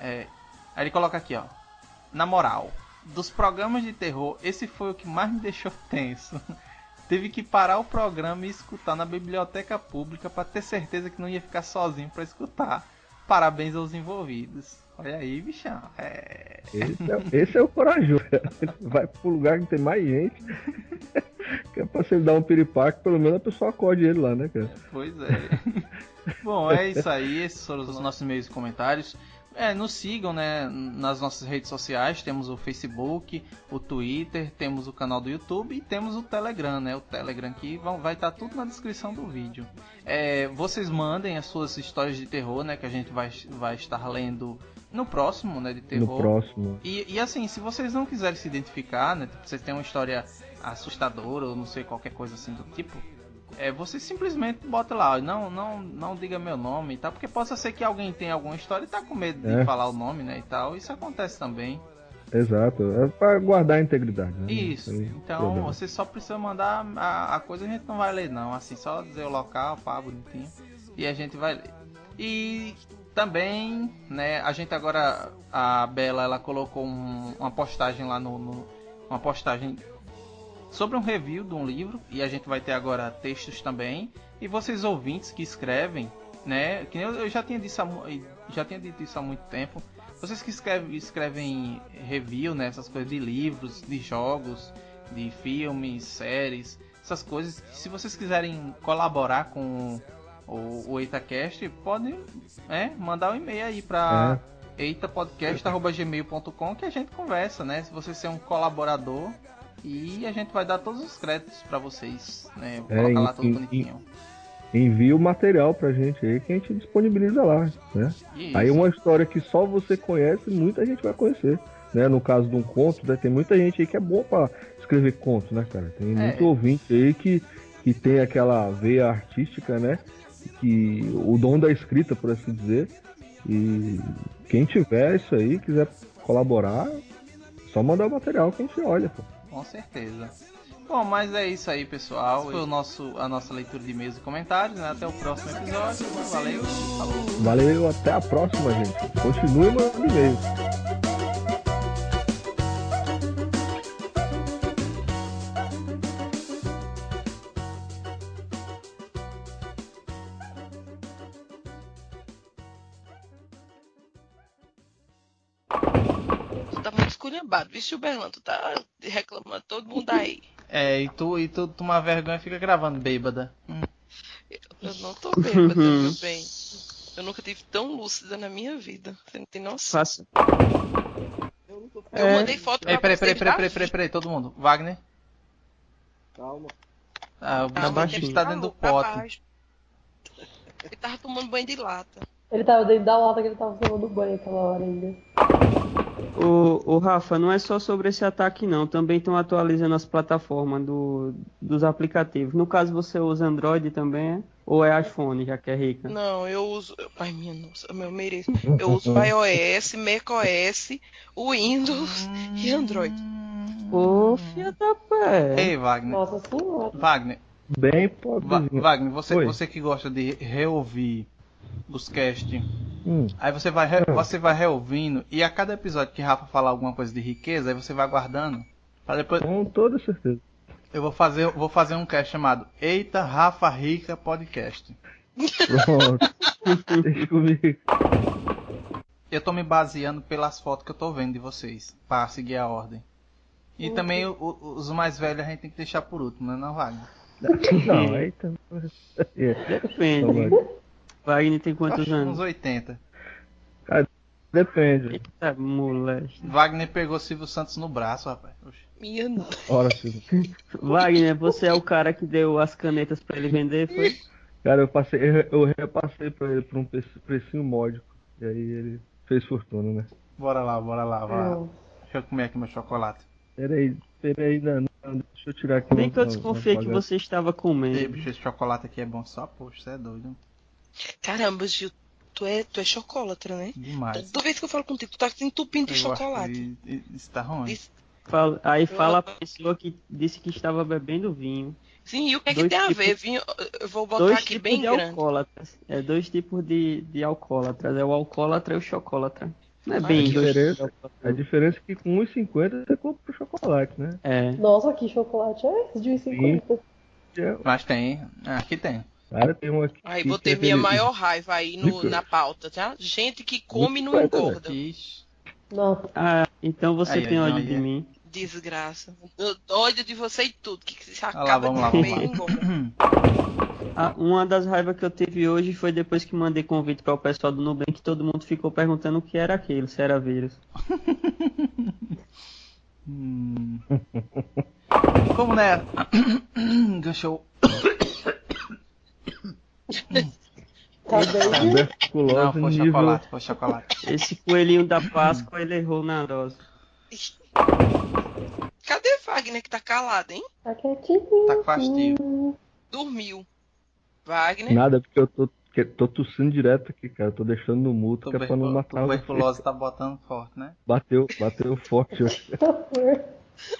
É, aí ele coloca aqui, ó. Na moral, dos programas de terror, esse foi o que mais me deixou tenso. Teve que parar o programa e escutar na biblioteca pública para ter certeza que não ia ficar sozinho para escutar. Parabéns aos envolvidos. Olha aí, bichão. É. Esse é, esse é o corajoso. Ele vai pro lugar que tem mais gente. Que é pra você dar um piripaque, pelo menos a pessoa acorde ele lá, né, cara? Pois é. Bom, é isso aí. Esses foram os nossos e-mails e comentários. É, nos sigam, né, nas nossas redes sociais, temos o Facebook, o Twitter, temos o canal do YouTube e temos o Telegram, né, o Telegram que vão, vai estar tudo na descrição do vídeo. É, vocês mandem as suas histórias de terror, né, que a gente vai, vai estar lendo no próximo, né, de No terror. próximo. E, e assim, se vocês não quiserem se identificar, né? Tipo, vocês têm uma história assustadora ou não sei, qualquer coisa assim do tipo. É, você simplesmente bota lá, não, não, não diga meu nome e tal, porque possa ser que alguém tenha alguma história e tá com medo de É. falar o nome, né, e tal. Isso acontece também. Exato. É pra guardar a integridade, né? Isso. Então, problema. você só precisa mandar a, a coisa, a gente não vai ler não, assim, só dizer o local, pá, bonitinho, e a gente vai ler. E também, né, a gente agora, a Bela, ela colocou um- uma postagem lá no, no- uma postagem sobre um review de um livro, e a gente vai ter agora textos também, e vocês ouvintes que escrevem, né, que eu, eu já tinha dito há, já tinha dito isso há muito tempo, vocês que escrevem, escrevem review, né, essas coisas de livros, de jogos, de filmes, séries, essas coisas, se vocês quiserem colaborar com o, o EitaCast, podem é, mandar um e-mail aí para eitapodcast.gmail.com que a gente conversa, né? Se você ser um colaborador e a gente vai dar todos os créditos para vocês, né? Vou É, colocar lá tudo bonitinho. Envia o material pra gente aí que a gente disponibiliza lá, né? Isso. Aí uma história que só você conhece, muita gente vai conhecer. Né? No caso de um conto, né? tem muita gente aí que é boa pra escrever conto, né, cara? Tem É. muito ouvinte aí que, que tem aquela veia artística, né? Que o dom da escrita, por assim dizer. E quem tiver isso aí, quiser colaborar, só mandar o material que a gente olha, pô. Com certeza. Bom, mas é isso aí, pessoal. Esse foi o nosso, a nossa leitura de e-mails e comentários. Né? Até o próximo episódio. Valeu, falou. Valeu, até a próxima, gente. Continue mandando e-mail. Esculhambado. Vixe, Berlan, tu tá reclamando todo mundo aí. É, e tu, e tu toma vergonha e fica gravando bêbada. Hum. Eu não tô bêbada, meu bem. Eu nunca tive tão lúcida na minha vida. Você não tem noção. Faça. Eu É. mandei foto pra Ei, peraí, peraí, peraí, da peraí, peraí, peraí, todo mundo. Wagner? Calma. Ah, o Tá baixinho. está dentro do pote. Ele tava tomando banho de lata. Ele tava dentro da lata que ele tava tomando banho aquela hora ainda. O, o Rafa, não é só sobre esse ataque não, também estão atualizando as plataformas do, dos aplicativos. No caso você usa Android também, é? ou é iPhone, já que é rica? Não, eu uso. Ai, minha nossa, meu mereço. Eu uso iOS, macOS, Windows e Android. Ô, filha da pé. Ei, Wagner. Nossa senhora. Wagner, Bem Va- pobrezinho. Wagner, você, Oi. você que gosta de reouvir os cast, Hum, aí você vai, re- Hum. você vai reouvindo e a cada episódio que Rafa falar alguma coisa de riqueza, aí você vai guardando. Pra depois com toda certeza. eu vou fazer, vou fazer um cast chamado Eita Rafa Rica Podcast. Pronto. Deixa comigo. Eu tô me baseando pelas fotos que eu tô vendo de vocês, pra seguir a ordem. E também o- o- os mais velhos a gente tem que deixar por último, né, não, Wagner? Não, aí também. É, Depende. Wagner tem quantos Acho anos? uns 80. depende. Eita, moleque. Wagner pegou Silvio Santos no braço, rapaz. Oxe. Minha nossa. Ora, filho. Wagner, você é o cara que deu as canetas pra ele vender, foi? Cara, eu passei, eu, eu repassei pra ele por um preço- precinho módico. E aí ele fez fortuna, né? Bora lá, bora lá, bora lá. Deixa eu comer aqui meu chocolate. Peraí, peraí, não, não, deixa eu tirar aqui. Nem que eu desconfiei que você estava comendo. Ei, bicho, esse chocolate aqui é bom só, poxa, você é doido. Caramba, Gil, tu é, tu é chocolatra, né? Demais. Toda vez que eu falo contigo, tu tá se entupindo de Eu chocolate. Isso tá ruim. Isso. Fala- aí fala a pessoa que disse que estava bebendo vinho. Sim, e o que é que Dois tem a tipos- ver? Vinho, eu vou botar Dois aqui tipos bem de grande. alcoólatras. É dois tipos de, de alcoólatras. É o alcoólatra e o chocólatra. Não é Ah, bem que dois diferença. A diferença é que com 1,50 você compra o chocolate, né? É. Nossa, que chocolate é esse de 1,50? É, Mas tem, ah, aqui tem. Cara, tem um aqui. Aí que vou ter é minha aquele- maior raiva aí no- na pauta, tá? Gente que come e não engorda. Não. Ah, então você Aí, tem aí, ódio de aí. mim. Desgraça. Eu ódio de você e tudo. Que lá, acaba vamos de lá, comer vamos e engorda. A- uma das raivas que eu tive hoje foi depois que mandei convite para o pessoal do Nubank, todo mundo ficou perguntando o que era aquilo, se era vírus. Hum. Como né? Deixa eu. Tá? Tuberculose Não, foi nível. chocolate, foi chocolate. Esse coelhinho da Páscoa, ele errou na dose. Cadê Wagner que tá calado, hein? Tá quietinho. Tá com fastio. Dormiu. Wagner. Nada, porque eu tô, que- tô tossindo direto aqui, cara. Tô deixando no mudo, que é pra não matar o Tuberculose tá botando forte, né? Bateu, bateu forte hoje.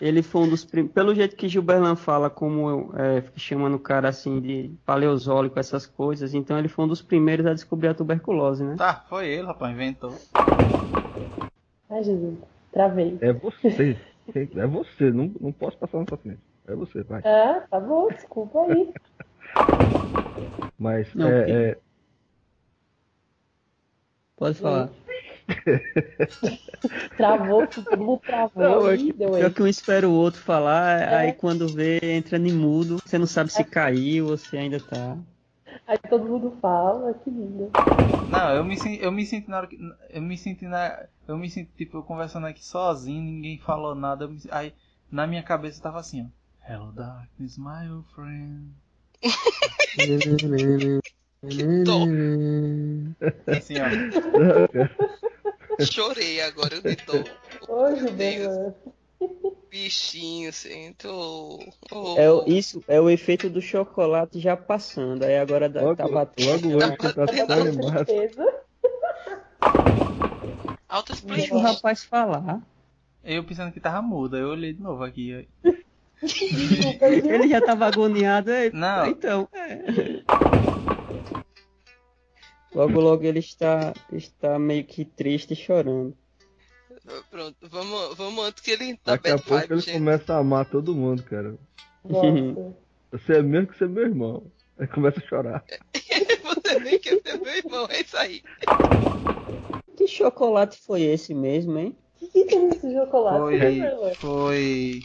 Ele foi um dos primeiros. Pelo jeito que Gilberlan fala, como eu é, fico chamando o cara assim de paleozólico, essas coisas, então ele foi um dos primeiros a descobrir a tuberculose, né? Tá, foi ele, rapaz, inventou. Ai, Jesus. Travei. É você. É você. Não, não posso passar na sua frente. É você, vai. Ah, tá bom, desculpa aí. Mas Não, é, que- é, Pode falar. Travou, todo mundo travou Não, é e que, deu pior aí. que um espera o outro falar, É. aí quando vê, entra em mudo, você não sabe se caiu ou se ainda tá. Aí todo mundo fala, que lindo. Não, eu me, eu me sinto na hora que. Eu me sinto na. Eu me sinto, tipo, eu conversando aqui sozinho, ninguém falou nada. me- aí na minha cabeça tava assim, ó. Hello darkness, my old friend. Assim, ó. Chorei agora, eu me dou. Hoje, Deus. Bela. Bichinho, assim, tô. Oh, É, o- isso é o efeito do chocolate já passando, aí agora dá- logo, tá batendo. logo hoje que tá tão animado. Certeza. Altas Deixa o playlists. rapaz falar. Eu pensando que tava muda, eu olhei de novo aqui. Ele já tava agoniado, aí, Não. então. é. Logo, logo ele está, está meio que triste e chorando. Pronto, vamos, vamos antes que ele tá Daqui a pouco vibe, ele gente. começa a amar todo mundo, cara. Nossa. Você é mesmo que você é meu irmão. Aí começa a chorar. Você nem quer ser meu irmão, é isso aí. Que chocolate foi esse mesmo, hein? O que, que tem nesse chocolate? Foi. Bela? Foi.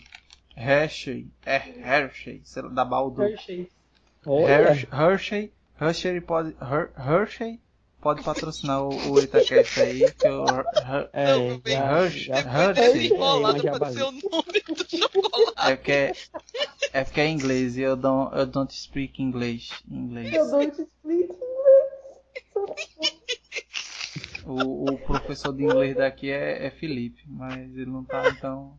Hershey. É Hershey, sei lá, da Baldu. Hershey's. Olha, Hershey, Hershey, Hershey pode, Her- Hershey pode patrocinar o, o Itacast aí, que o é, já, Hershey, ser o nome do chocolate. é porque é, é porque é inglês e eu don't, eu don't speak English, inglês. Eu dou te explico. O, o professor de inglês daqui é, é Felipe, mas ele não tá, então...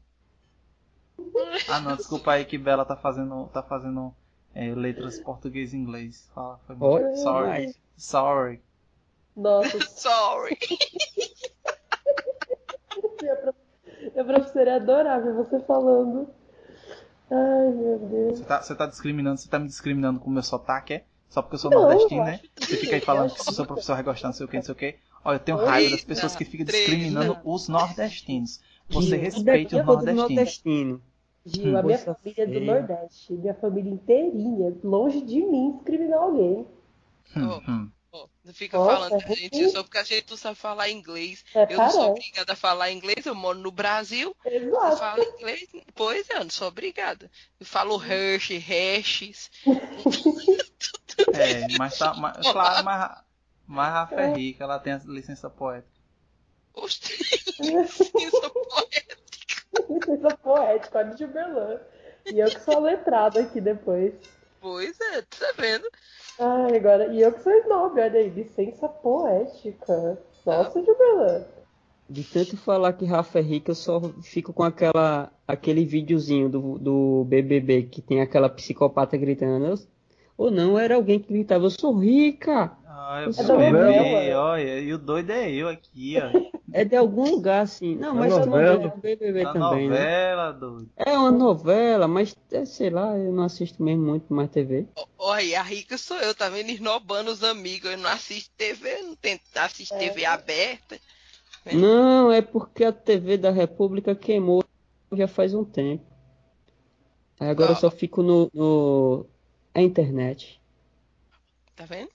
Ah não, desculpa aí que Bela tá fazendo, tá fazendo é, letras português e inglês. Fala, foi. Olha, Sorry, sorry. Nossa, Sorry. minha, pro... minha professora ia adorar ver você falando. Ai, meu Deus. Você tá, você tá discriminando, você tá me discriminando com o meu sotaque, é? Só porque eu sou Não, nordestino, eu né? Você fica aí falando que que o seu professor vai gostar, não sei o que, não sei o que. Olha, eu tenho Eita, raiva das pessoas que ficam discriminando os nordestinos. Você respeita os nordestinos. nordestino. Gil, a minha família é do feia. Nordeste. Minha família inteirinha, longe de mim, discriminar alguém. Hum, hum. Não fica Nossa, falando pra é gente ruim. só porque a gente não sabe falar inglês. É Eu não sou parece. obrigada a falar inglês, eu moro no Brasil. Eu Exato. falo inglês, pois é, eu não sou obrigada. Eu falo Hershey, Hershey's. É, mas tá. Mas, claro, mas, mas a Rafa é rica, ela tem a licença poética. Oxe, isso poética. Licença poética, olha de Berlan. E eu que sou letrada aqui depois. Pois é, tá vendo? Ai, agora. E eu que sou snob, olha aí, licença poética. Nossa, Gilberlan. De tanto falar que Rafa é rica, eu só fico com aquela, aquele videozinho do, do BBB que tem aquela psicopata gritando. Ou não, era alguém que gritava, eu sou rica! Ah, eu É novela. olha, e o doido é eu aqui, ó. É de algum lugar, assim. Não, É mas tu não novela. do BBB também, né? novela, doido. É uma novela, mas é, sei lá, eu não assisto mesmo muito mais TV. Olha, a rica sou eu, tá vendo? Esnobando os amigos. Eu não assisto TV, não tento assistir TV aberta. É. Não, é porque a TV da República queimou já faz um tempo. Aí agora eu só fico no, no a internet. Tá vendo?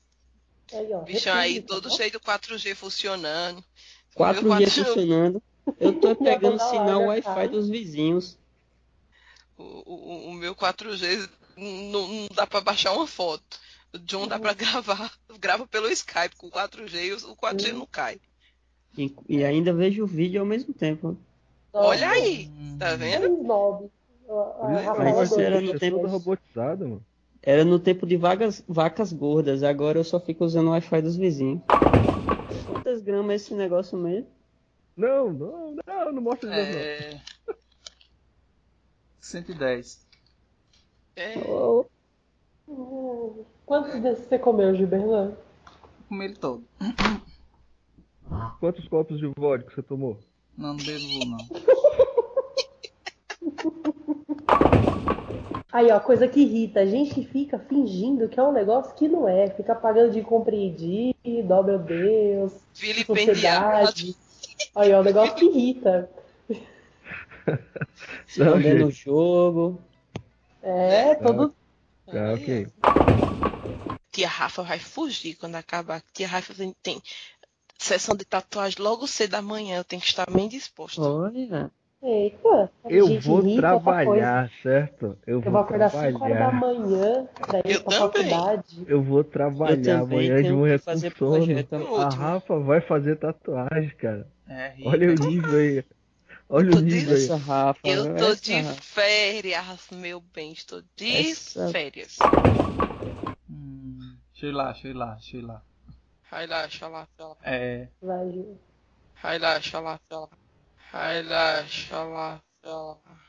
Aí, ó. Bichão aí, República, todo ó. cheio do 4G funcionando. O meu 4G 4G funcionando. Eu tô pegando sinal Wi-Fi dos vizinhos. O, o- o meu 4G não, não dá pra baixar uma foto. O John dá pra gravar. Grava pelo Skype com 4G e o 4G não cai. E, e ainda vejo o vídeo ao mesmo tempo. Olha aí, tá vendo? Por isso Mas isso a era no é tempo- toda robotizada, mano. Era no tempo de vagas, vacas gordas, agora eu só fico usando o Wi-Fi dos vizinhos. Quantas gramas é esse negócio mesmo? Não, não, não, não mostra de novo. É. 110. É, Oh, Quantos desses você comeu, Gilberlan? Com ele todo. Quantos copos de vodka você tomou? Não, não bebo não. Aí, ó, coisa que irrita. A gente fica fingindo que é um negócio que não é. Fica pagando de compreendido, ó meu Deus. Sociedade. Aí, ó, um negócio que irrita. escondendo o jogo. É, todo. Tá, ok. Tia Rafa vai fugir quando acabar. Tia Rafa tem, tem sessão de tatuagem logo cedo da manhã. Eu tenho que estar bem disposto. Olha, Eita, Eu vou trabalhar, certo? Eu Eu vou vou acordar 5 horas da trabalhar. manhã pra ir Eu pra também. faculdade. Eu vou eu trabalhar também amanhã de manhã com sono. No A. Rafa vai fazer tatuagem, cara. É. Olha o nível aí. Olha o nível aí. Rafa. Eu tô essa de Rafa. férias, meu bem. Estou de Essa- férias. Hum, deixa eu ir lá, deixa eu ir lá, deixa eu ir lá. Relaxa lá, lá. É. Vai. Relaxa lá, lá. Relaxa lá, lá.